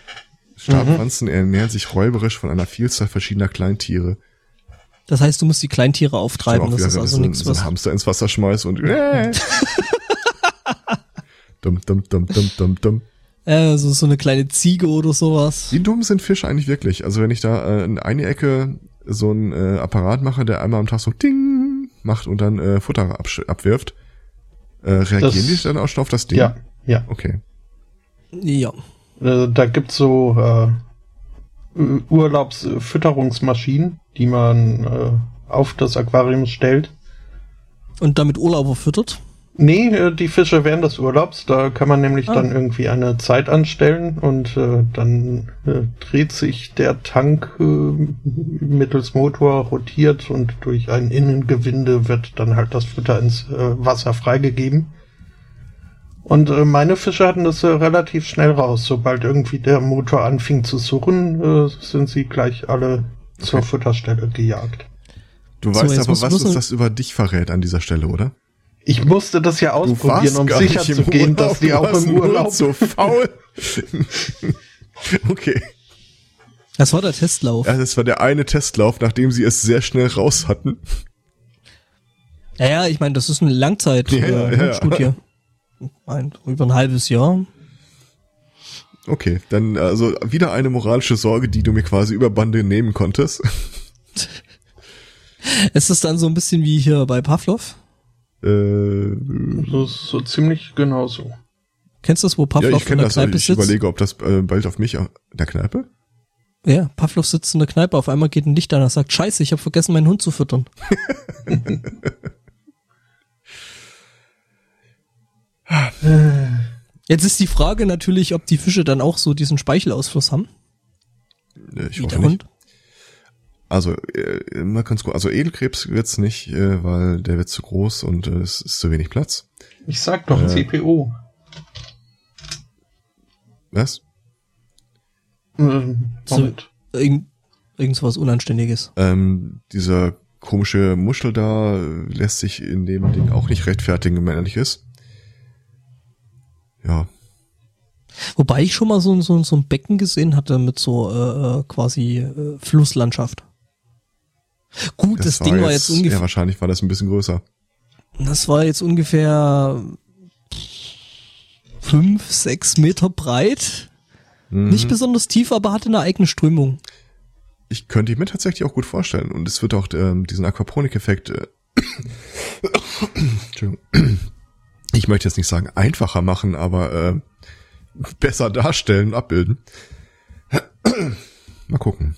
Stabwanzen ernähren sich räuberisch von einer Vielzahl verschiedener Kleintiere. Das heißt, du musst die Kleintiere auftreiben. Das wieder, ist wenn also du nichts, so, so was. Hamster ins Wasser schmeißt und <laughs> äh. dumm, dumm, dumm, dumm, dumm, dumm. Äh, so, so eine kleine Ziege oder sowas. Wie dumm sind Fische eigentlich wirklich? Also wenn ich da äh, in eine Ecke so einen äh, Apparat mache, der einmal am Tag so Ding macht und dann äh, Futter abwirft, äh, reagieren Das- die dann auch schon auf das Ding? Ja, ja. Okay. Ja. Äh, da gibt's so äh, Ur- Urlaubsfütterungsmaschinen, die man äh, auf das Aquarium stellt. Und damit Urlauber füttert. Nee, äh, die Fische während des Urlaubs, da kann man nämlich Ah. dann irgendwie eine Zeit anstellen und äh, dann äh, dreht sich der Tank äh, mittels Motor, rotiert und durch ein Innengewinde wird dann halt das Futter ins äh, Wasser freigegeben. Und äh, meine Fische hatten das äh, relativ schnell raus. Sobald irgendwie der Motor anfing zu surren, äh, sind sie gleich alle zur Okay. Futterstelle gejagt. Du So, weißt aber, was uns das über dich verrät an dieser Stelle, oder? Ich musste das ja ausprobieren, um sicher zu im gehen, Urlaub, dass die auch im Urlaub so faul. <laughs> okay. Das war der Testlauf. Ja, das war der eine Testlauf, nachdem sie es sehr schnell raus hatten. Ja, ja, ich meine, das ist eine Langzeit Ja, ja, äh, ja. Ein, über ein halbes Jahr. Okay, dann also wieder eine moralische Sorge, die du mir quasi über Bande nehmen konntest. <laughs> Ist es dann so ein bisschen wie hier bei Pavlov? Äh, ist so ziemlich genau so. Kennst du das, wo ja, Pavlov ich in kenne der das. Kneipe Ich sitzt? überlege, ob das äh, bald auf mich... In der Kneipe? Ja, Pavlov sitzt in der Kneipe, auf einmal geht ein Licht an, er sagt, scheiße, ich habe vergessen, meinen Hund zu füttern. <laughs> Jetzt ist die Frage natürlich, ob die Fische dann auch so diesen Speichelausfluss haben, Äh, Ich wie hoffe nicht. Hund. Also, äh, mal ganz gut. Also Edelkrebs wird's nicht, äh, weil der wird zu groß und äh, es ist zu wenig Platz. Ich sag doch, Äh. CPO. Was? Ähm. Moment. Irgend, irgend was Unanständiges. Ähm, dieser komische Muschel da lässt sich in dem Ding auch nicht rechtfertigen, wenn er nicht ist. Ja, Wobei ich schon mal so, ein- so, so ein Becken gesehen hatte mit so äh, äh, quasi äh, Flusslandschaft. Gut, das, Ding war jetzt Ja, ungefähr, wahrscheinlich war das ein bisschen größer. das war jetzt ungefähr fünf, sechs Meter breit. Mhm. Nicht besonders tief, aber hatte eine eigene Strömung. Ich könnte ich mir tatsächlich auch gut vorstellen. Und es wird auch ähm, diesen Aquaponik-Effekt, äh, <coughs> Entschuldigung. Ich möchte jetzt nicht sagen einfacher machen, aber äh, besser darstellen, abbilden. Mal gucken.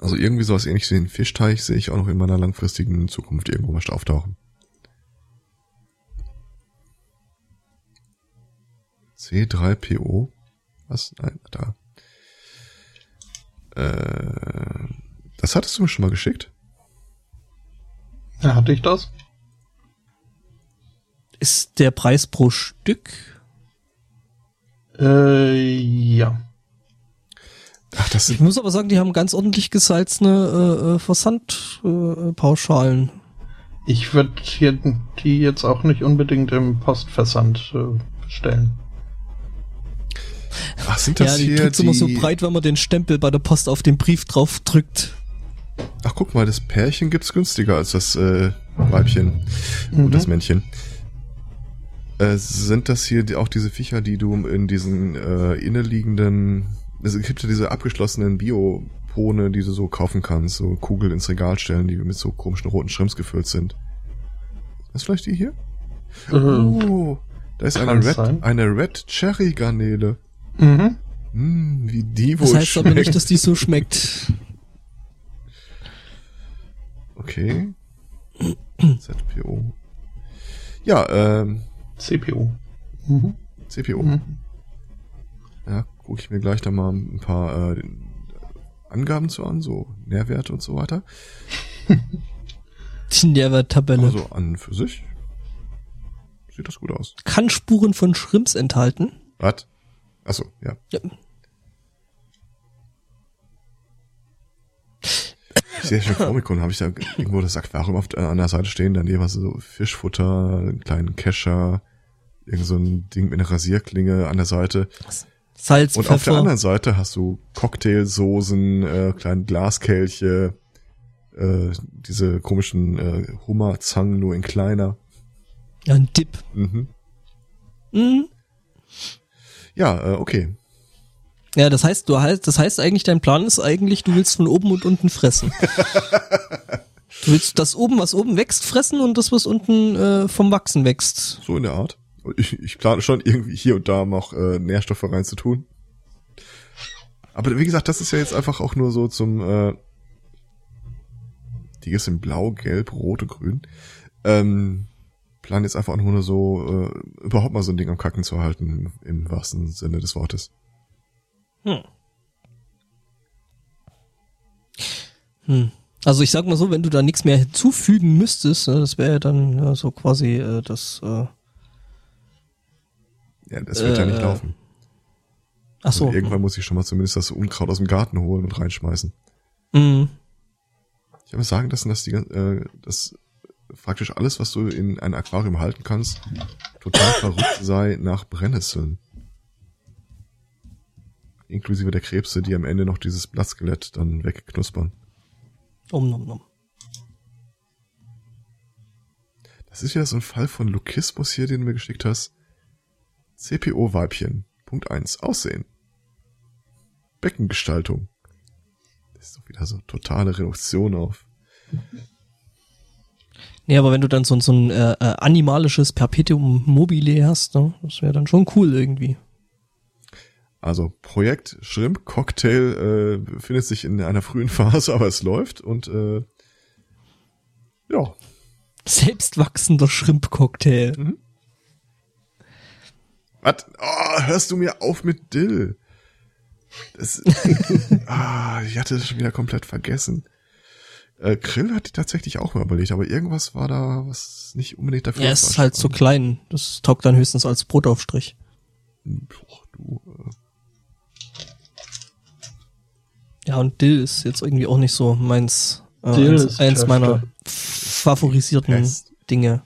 Also irgendwie sowas ähnliches wie ein Fischteich sehe ich auch noch in meiner langfristigen Zukunft irgendwo mal auftauchen. C3PO? Was? Nein, da. Äh, das hattest du mir schon mal geschickt? Ja, hatte ich das? Ist der Preis pro Stück? Äh, ja. Ach, das Ich muss aber sagen, die haben ganz ordentlich gesalzene äh, äh, Versandpauschalen. Ich würde die jetzt auch nicht unbedingt im Postversand äh, bestellen. ach, sind das ja, die hier tut's die, immer so breit, wenn man den Stempel bei der Post auf den Brief drauf drückt. ach, guck mal, das Pärchen gibt's günstiger als das, äh, Weibchen Mhm. und das Männchen. Äh, sind das hier die, auch diese Viecher, die du in diesen, äh, innenliegenden, es gibt ja diese abgeschlossenen Biopone, die du so kaufen kannst, so Kugel ins Regal stellen, die mit so komischen roten Shrimps gefüllt sind. Ist vielleicht die hier? Äh, Oh, da ist eine Red, eine Red Cherry Garnele. mhm. Hm, wie die wohl Das heißt aber schmeckt. nicht, dass die so schmeckt. Okay. ZPO. Ja, ähm, CPU. Mhm. CPO. Mhm. Ja, gucke ich mir gleich da mal ein paar äh, Angaben zu an, so Nährwerte und so weiter. <laughs> Die Nährwerttabelle. Also an für sich sieht das gut aus. Kann Spuren von Shrimps enthalten. Was? Achso, ja. Ja. Schon vor <laughs> mir, habe ich da irgendwo das Aquarium auf, der- an der Seite stehen, dann jeweils so Fischfutter, einen kleinen Kescher, irgend so ein Ding mit einer Rasierklinge an der Seite. Salz, Und auf der Pfeffer. anderen Seite hast du Cocktailsoßen, äh, kleine Glaskelche, äh, diese komischen äh, Hummerzangen nur in kleiner. Ja, ein Dip. Mhm. Mhm. Ja, äh, okay. Ja, das heißt, du heißt, das heißt eigentlich, dein Plan ist eigentlich, du willst von oben und unten fressen. <laughs> du willst das oben, was oben wächst, fressen und das, was unten äh, vom Wachsen wächst. So in der Art. Ich, ich plane schon irgendwie hier und da noch äh, Nährstoffe reinzutun. Aber wie gesagt, das ist ja jetzt einfach auch nur so zum äh, die ist in blau, gelb, rot und grün. Ähm, plan jetzt einfach auch nur so äh, überhaupt mal so ein Ding am Kacken zu halten, im wahrsten Sinne des Wortes. Hm. Hm. Also ich sag mal so, wenn du da nichts mehr hinzufügen müsstest, ne, das wäre ja dann ja, so quasi äh, das. Äh, Ja, das wird ja Äh, nicht laufen. ach so. Also irgendwann muss ich schon mal zumindest das Unkraut aus dem Garten holen und reinschmeißen. Mhm. Ich würde sagen, dass das, die, äh, das praktisch alles, was du in ein Aquarium halten kannst, total verrückt sei nach Brennnesseln. Inklusive der Krebse, die am Ende noch dieses Blattskelett dann wegknuspern. Um, um, um. Das ist wieder so ein Fall von Lukismus hier, den du mir geschickt hast. CPO-Weibchen. Punkt 1. Aussehen. Beckengestaltung. Das ist doch wieder so totale Reduktion auf. <laughs> Nee, aber wenn du dann so, so ein äh, äh, animalisches Perpetuum mobile hast, ne, das wäre dann schon cool irgendwie. Also Projekt Shrimp Cocktail äh, befindet sich in einer frühen <laughs> Phase, aber es läuft und äh, ja, Selbstwachsender Shrimp-Cocktail. Mhm. Was? Oh, hörst du mir auf mit Dill? Das, <laughs> ah, ich hatte das schon wieder komplett vergessen. Äh, Krill hatte ich tatsächlich auch mal überlegt, aber irgendwas war da, was nicht unbedingt dafür Ja, es ist halt so klein. Das taugt dann höchstens als Brotaufstrich. Puh, du, äh, Ja, und Dill ist jetzt irgendwie auch nicht so meins. Äh, Dill eins ist eins meiner favorisierten Pest. Dinge.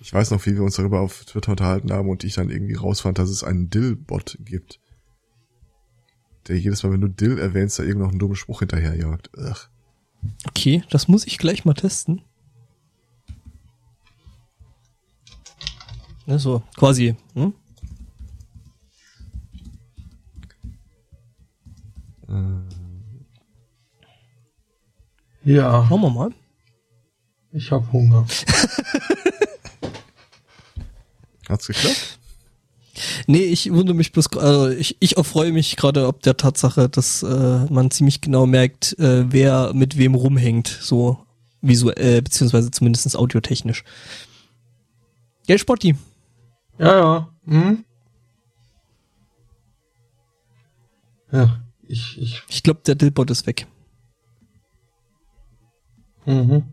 ich weiß noch, wie wir uns darüber auf Twitter unterhalten haben und ich dann irgendwie rausfand, dass es einen Dill-Bot gibt. Der jedes Mal, wenn du Dill erwähnst, da irgend noch einen dummen Spruch hinterherjagt. Ugh. Okay, das muss ich gleich mal testen. Ne, so, quasi. Hm? Ja, Schauen wir mal. ich habe Hunger. <laughs> Hat's geklappt? Nee, ich wundere mich bloß, also ich, ich erfreue mich gerade ob der Tatsache, dass äh, man ziemlich genau merkt, äh, wer mit wem rumhängt, so visuell, äh, beziehungsweise zumindest audiotechnisch. Gell, Spotti? Ja, ja. Hm? Ja, ich, ich. Ich glaube, der Dillbot ist weg. Mhm.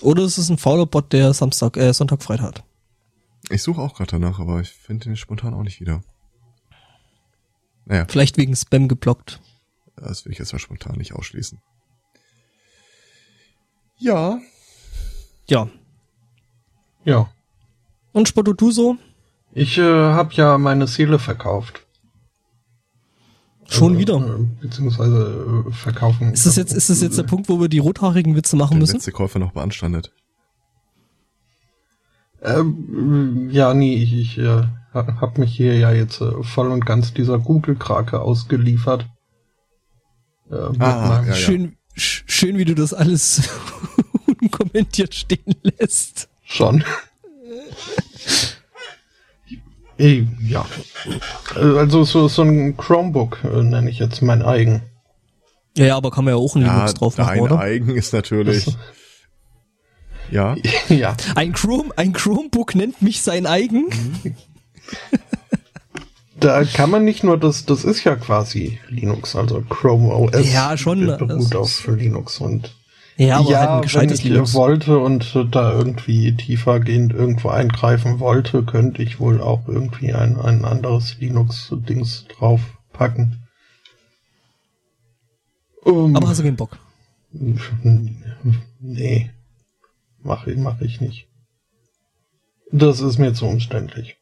Oder es ist ein fauler Bot, der Samstag, äh, Sonntag frei hat. Ich suche auch gerade danach, aber ich finde den spontan auch nicht wieder. Naja, Vielleicht wegen Spam geblockt. das will ich jetzt mal spontan nicht ausschließen. Ja, Ja. Ja. Und Spotto, du so? Ich äh, habe ja meine Seele verkauft. Schon Äh, wieder. äh, Beziehungsweise äh, verkaufen. Ist das jetzt, ist das jetzt der Punkt, wo wir die rothaarigen Witze machen der müssen? letzte Käufer noch beanstandet. Ähm, ja, nee, ich, ich äh, ha- hab mich hier ja jetzt äh, voll und ganz dieser Google-Krake ausgeliefert. Äh, Ah, ja, ja. Schön, sch- schön, wie du das alles <laughs> unkommentiert stehen lässt. Schon. <laughs> Ja. Also so, so ein Chromebook äh, nenne ich jetzt mein eigen. Ja, ja, aber kann man ja auch ein Linux drauf machen, dein oder? eigen ist natürlich. ja, <laughs> ja. Ein Chrome, ein Chromebook nennt mich sein eigen. <laughs> Da kann man nicht nur das, das ist ja quasi Linux, also Chrome OS. Ja, schon, Beruht auf Linux und Ja, aber ja, halt ein wenn gescheites ich Linux. wollte und da irgendwie tiefergehend irgendwo eingreifen wollte, könnte ich wohl auch irgendwie ein, ein anderes Linux-Dings draufpacken. Um, Aber hast du keinen Bock? nee, mache ich, mach ich nicht. Das ist mir zu umständlich.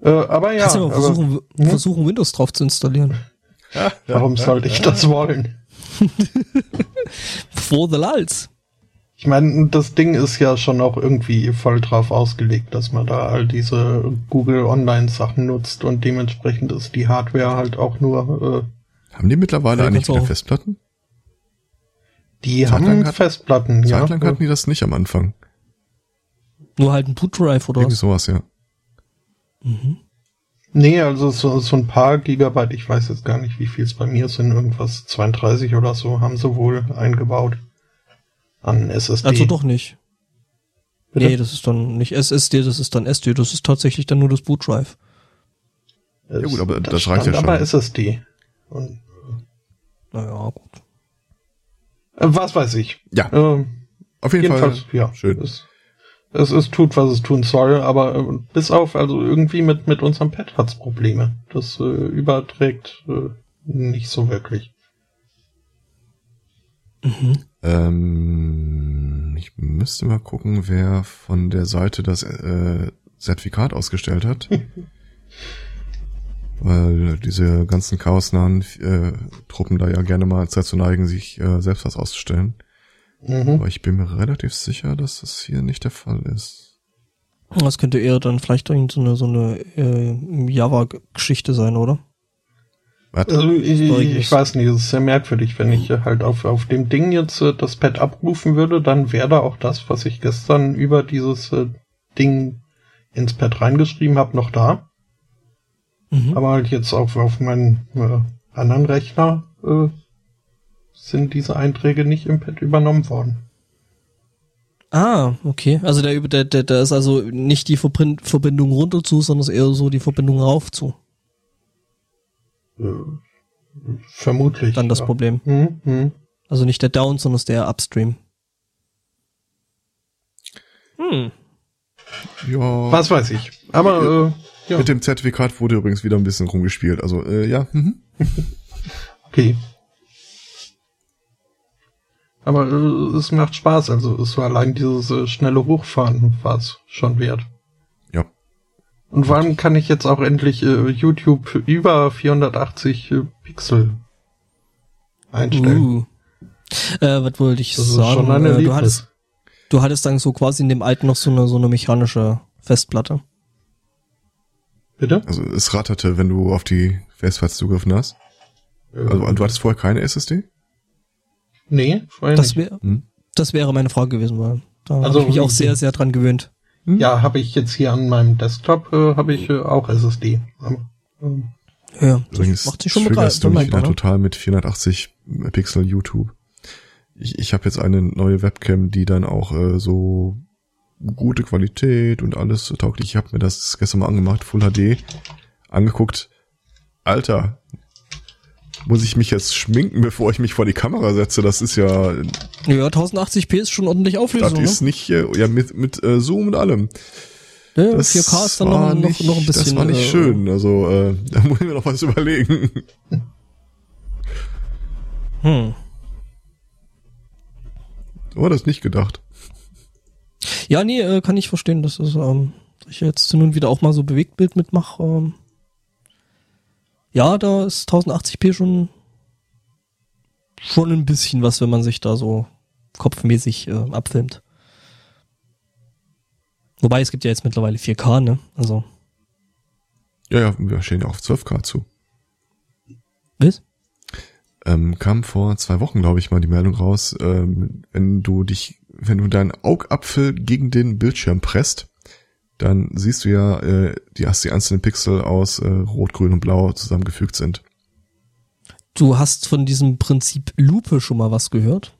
Äh, aber ja, Kannst du mal aber versuchen, Hm? versuchen, Windows drauf zu installieren. warum sollte ich das wollen? <laughs> For the lulz. Ich meine, das Ding ist ja schon auch irgendwie voll drauf ausgelegt, dass man da all diese Google Online-Sachen nutzt und dementsprechend ist die Hardware halt auch nur, äh, haben die mittlerweile eigentlich wieder auch- Festplatten? die Zeit haben lang hat- Festplatten, ja. Zeitlang hatten die das nicht am Anfang. Nur halt ein Boot Drive oder Irgendwie was? sowas, ja. Nee, also so, so ein paar Gigabyte, ich weiß jetzt gar nicht, wie viel es bei mir sind, irgendwas 32 oder so, haben sie wohl eingebaut an SSD. Also doch nicht. Bitte? Nee, das ist dann nicht SSD, das ist dann SD, das ist tatsächlich dann nur das Boot Drive. Es- Ja gut, aber da das reicht ja stand aber schon. SSD. Und, Naja, gut. äh, was weiß ich. Ja, Ähm, auf jeden Jedenfalls, Fall. ja. schön. Es, es, es tut, was es tun soll, aber äh, bis auf, also irgendwie mit, mit unserem Pad hat's Probleme. Das äh, überträgt äh, nicht so wirklich. Ähm, ich müsste mal gucken, wer von der Seite das äh, Zertifikat ausgestellt hat. <laughs> Weil diese ganzen chaosnahen äh, Truppen da ja gerne mal dazu neigen, sich äh, selbst was auszustellen. Mhm. Aber ich bin mir relativ sicher, dass das hier nicht der Fall ist. Das könnte eher dann vielleicht irgend so eine, so eine äh, Java-Geschichte sein, oder? Also ich, ich, weiß nicht, es ist sehr merkwürdig, wenn ich halt auf, auf dem Ding jetzt äh, das Pad abrufen würde, dann wäre da auch das, was ich gestern über dieses äh, Ding ins Pad reingeschrieben habe, noch da. Mhm. Aber halt jetzt auf, auf meinen äh, anderen Rechner äh, sind diese Einträge nicht im Pad übernommen worden. Ah, okay. Also der, der, der, der ist also nicht die Verbindung runter zu, sondern ist eher so die Verbindung rauf zu. Äh, vermutlich. Dann das ja. Problem. Hm, hm. Also nicht der Down, sondern ist der Upstream. Hm. ja. Was weiß ich. Aber äh, ja, Mit dem Zertifikat wurde übrigens wieder ein bisschen rumgespielt. Also, äh, ja. Mhm. <laughs> okay. Aber äh, es macht Spaß. Also es war allein dieses äh, schnelle Hochfahren war es schon wert. Ja. Und vor allem kann ich jetzt auch endlich äh, YouTube über 480 äh, Pixel einstellen. Uh. Äh, was wollte ich Das ist sagen? schon eine äh, du, hattest, du hattest dann so quasi in dem alten noch so eine, so eine mechanische Festplatte. Bitte? Also, es ratterte, wenn du auf die Festplatte zugriffen hast. Äh, Also, und du hattest vorher keine SSD? Nee, vorher Das, nicht. wär, Hm. das wäre meine Frage gewesen, weil da Also, habe ich mich auch sehr, sehr dran gewöhnt. Ja, habe ich jetzt hier an meinem Desktop äh, habe ich äh, auch SSD. Aber, ähm, Ja, das Übrigens macht sich schon triggerst du mich ne? total mit 480 Pixel YouTube. Ich, ich habe jetzt eine neue Webcam, die dann auch äh, so gute Qualität und alles so tauglich. Ich habe mir das gestern mal angemacht, Full HD, angeguckt. Alter, muss ich mich jetzt schminken, bevor ich mich vor die Kamera setze? Das ist ja, Ja, 1080p ist schon ordentlich das Auflösung. ist Ne? nicht, äh, ja, mit, mit äh, Zoom und allem. Ja, Das 4K ist dann noch, nicht, noch ein bisschen. Das war nicht äh, schön. Also, äh, <laughs> da muss ich mir noch was überlegen. <laughs> Hm. Aber das nicht gedacht. Ja, nee, äh, kann ich verstehen. Das ist, ähm, dass ich jetzt nun wieder auch mal so Bewegtbild mitmache. Ähm, ja, da ist 1080p schon schon ein bisschen was, wenn man sich da so kopfmäßig äh, abfilmt. Wobei es gibt ja jetzt mittlerweile 4K, ne? Also, Ja, ja, wir stehen ja auf 12K zu. was? Ähm, kam vor zwei Wochen, glaube ich, mal die Meldung raus, ähm, wenn du dich, wenn du deinen Augapfel gegen den Bildschirm presst, dann siehst du ja, äh, die, dass die einzelnen Pixel aus äh, Rot, Grün und Blau zusammengefügt sind. Du hast von diesem Prinzip Lupe schon mal was gehört?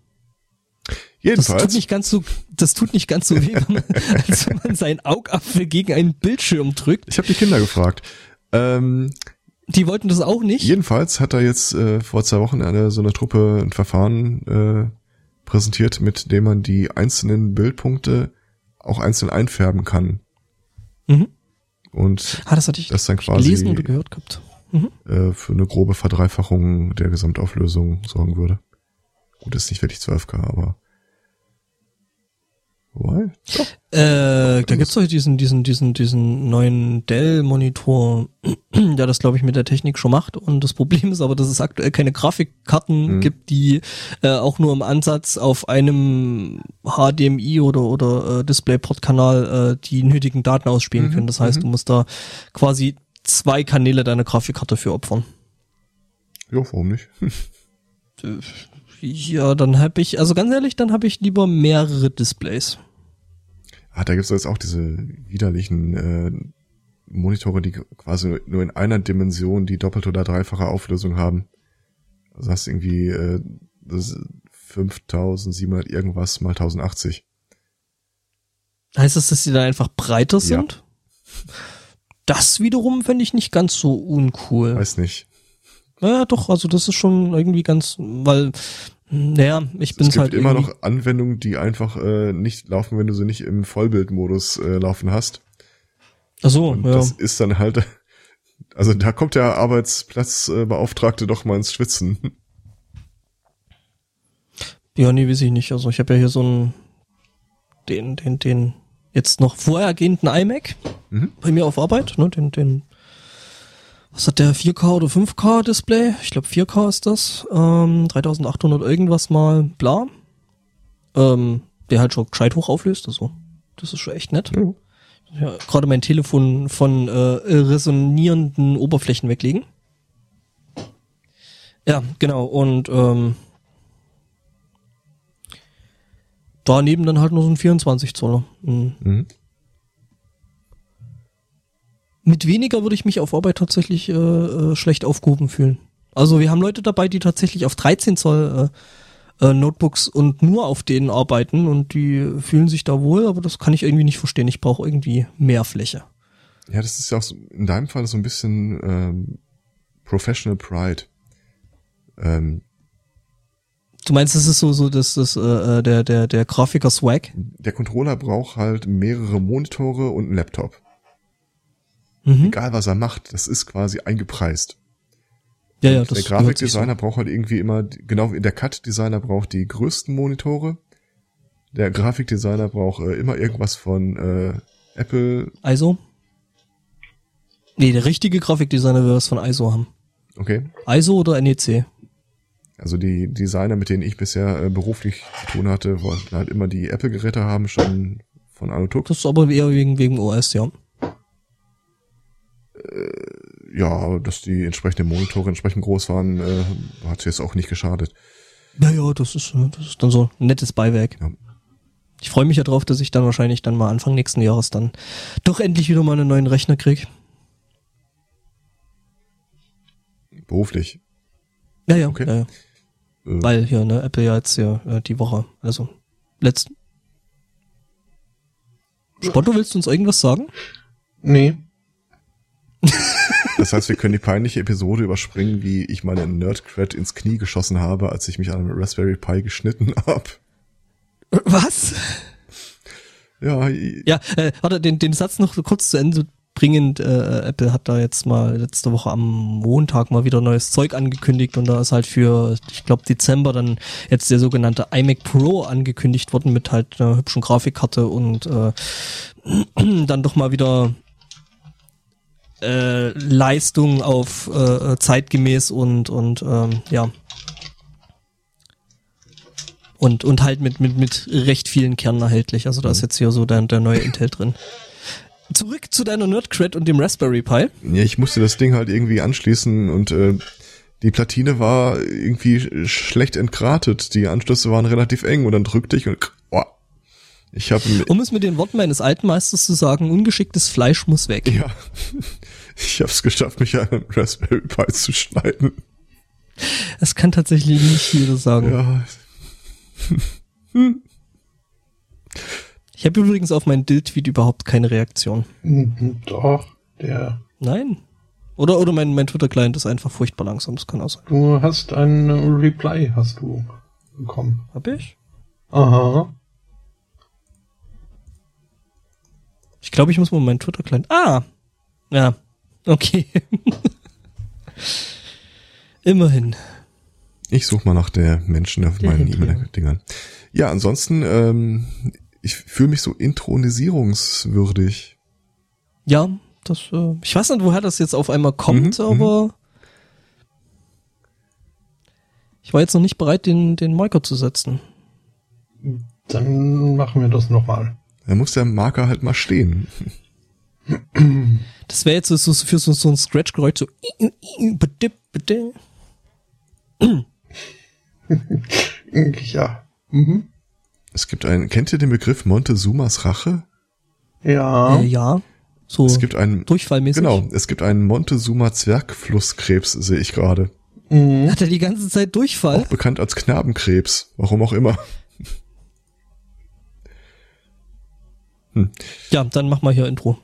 Das tut Jedenfalls, nicht ganz so, das tut nicht ganz so weh, wenn man, <laughs> als wenn man seinen Augapfel gegen einen Bildschirm drückt. ich habe die Kinder gefragt. Ähm, Die wollten das auch nicht. Jedenfalls hat er jetzt äh, vor zwei Wochen eine so eine Truppe ein Verfahren äh, präsentiert, mit dem man die einzelnen Bildpunkte auch einzeln einfärben kann. Mhm. Und Ah, das hatte ich das dann quasi gelesen oder gehört gehabt. äh, für eine grobe Verdreifachung der Gesamtauflösung sorgen würde. Gut, ist nicht wirklich 12K, aber wobei, doch. Äh, da gibt's doch diesen, diesen, diesen, diesen neuen Dell-Monitor, <clears throat> der das, glaube ich, mit der Technik schon macht. Und das Problem ist aber, dass es aktuell keine Grafikkarten Mhm. gibt, die äh, auch nur im Ansatz auf einem HDMI oder, oder äh, DisplayPort-Kanal äh, die nötigen Daten ausspielen Mhm, können. Das heißt, mhm. du musst da quasi zwei Kanäle deiner Grafikkarte für opfern. Ja, warum nicht? <laughs> Ja, dann habe ich, also ganz ehrlich, dann habe ich lieber mehrere Displays. Ah, da gibt's jetzt auch diese widerlichen äh, Monitore, die quasi nur in einer Dimension die doppelte oder dreifache Auflösung haben. Also hast du irgendwie äh, das ist 5700 irgendwas mal 1080. Heißt das, dass die dann einfach breiter Ja. sind? Das wiederum fände ich nicht ganz so uncool. Weiß nicht. Naja, doch, also das ist schon irgendwie ganz, weil, naja, ich bin es gibt halt immer noch Anwendungen, die einfach äh, nicht laufen, wenn du sie nicht im Vollbildmodus äh, laufen hast. Ach so, Und ja. das ist dann halt, <laughs> also da kommt der Arbeitsplatzbeauftragte doch mal ins Schwitzen. Ja, nee, weiß ich nicht. Also ich habe ja hier so einen, den, den, den jetzt noch vorhergehenden iMac Mhm. bei mir auf Arbeit, ne, den, den, was hat der, 4K oder 5K Display? Ich glaube 4K ist das, ähm, 3800 irgendwas mal, bla. Ähm, der halt schon gescheit hoch auflöst, also das ist schon echt nett. Ja. Ja, gerade mein Telefon von äh, resonierenden Oberflächen weglegen. Ja, genau. Und ähm, daneben dann halt nur so ein 24 Zoller. Mhm. Mhm. Mit weniger würde ich mich auf Arbeit tatsächlich äh, äh, schlecht aufgehoben fühlen. Also wir haben Leute dabei, die tatsächlich auf 13 Zoll äh, äh, Notebooks und nur auf denen arbeiten und die fühlen sich da wohl, aber das kann ich irgendwie nicht verstehen. Ich brauche irgendwie mehr Fläche. Ja, das ist ja auch so, in deinem Fall so ein bisschen ähm, Professional Pride. Ähm, Du meinst, das ist so so das das äh, äh, der der der Grafiker Swag? der Controller braucht halt mehrere Monitore und einen Laptop. Mhm. Egal was er macht, das ist quasi eingepreist. Ja, ja, das der Grafikdesigner braucht halt irgendwie immer, genau wie der Cut-Designer braucht die größten Monitore. Der Grafikdesigner braucht äh, immer irgendwas von äh, Apple. So. ISO? Nee, der richtige Grafikdesigner will was von ISO haben. Okay. ISO oder NEC? Also die Designer, mit denen ich bisher äh, beruflich zu tun hatte, wollten halt immer die Apple-Geräte haben, schon von Anutuk. Das ist aber eher wegen wegen OS, ja. Ja, dass die entsprechenden Monitore entsprechend groß waren, äh, hat jetzt auch nicht geschadet. Naja, das ist, äh, das ist dann so ein nettes Beiwerk. Ja. Ich freue mich ja drauf, dass ich dann wahrscheinlich dann mal Anfang nächsten Jahres dann doch endlich wieder mal einen neuen Rechner krieg. Beruflich. Ja, ja, Okay. ja, ja. Äh, Weil hier, ne, Apple ja jetzt ja äh, die Woche, also letzten. Spotto, willst du uns irgendwas sagen? Nee. Das heißt, wir können die peinliche Episode überspringen, wie ich meine Nerdcred ins Knie geschossen habe, als ich mich an einem Raspberry Pi geschnitten habe. Was? Ja, Ja, äh, warte, den, den Satz noch kurz zu Ende bringend. Äh, Apple hat da jetzt mal letzte Woche am Montag mal wieder neues Zeug angekündigt und da ist halt für, ich glaube, Dezember dann jetzt der sogenannte iMac Pro angekündigt worden mit halt einer hübschen Grafikkarte und äh, <clears throat> dann doch mal wieder äh, Leistung auf äh, zeitgemäß und und ähm, ja und und halt mit mit mit recht vielen Kernen erhältlich. Also da ist jetzt hier so der, der neue Intel drin. Zurück zu deiner Nerdcred und dem Raspberry Pi. ja, ich musste das Ding halt irgendwie anschließen und äh, die Platine war irgendwie sch- schlecht entgratet. Die Anschlüsse waren relativ eng und dann drückte ich und ich habe Um es mit den Worten meines alten Meisters zu sagen, ungeschicktes Fleisch muss weg. ja, <laughs> ich habe es geschafft, mich an einem Raspberry Pi zu schneiden. Das kann tatsächlich nicht jeder sagen. Ja, Ich habe übrigens auf meinen Dill-Tweet überhaupt keine Reaktion. Mhm, Doch, der. Nein. Oder, oder mein, mein Twitter-Client ist einfach furchtbar langsam, das kann auch sein. Du hast ein Reply, hast du bekommen. Hab ich? Aha. Ich glaube, ich muss mal meinen Twitter-Client. Ah! Ja. Okay. <laughs> Immerhin. ich suche mal nach der Menschen auf Der meinen. E-Mail-Dingern. Ja, ansonsten, ähm, ich fühle mich so intronisierungswürdig. Ja, das, äh, ich weiß nicht, woher das jetzt auf einmal kommt, Mhm, aber ich war jetzt noch nicht bereit, den, den Marker zu setzen. Dann machen wir das nochmal. Da muss der Marker halt mal stehen. Das wäre jetzt so, für so, so ein Scratch-Geräusch, so bidi. Ja. Mhm. Es gibt einen, kennt ihr den Begriff Montezumas Rache? Ja. Äh, ja, so Es gibt einen, durchfallmäßig. genau, es gibt einen Montezuma Zwergflusskrebs, sehe ich gerade. Mhm. Hat er die ganze Zeit Durchfall? Auch bekannt als Knabenkrebs, warum auch immer. Ja, dann mach mal hier Intro.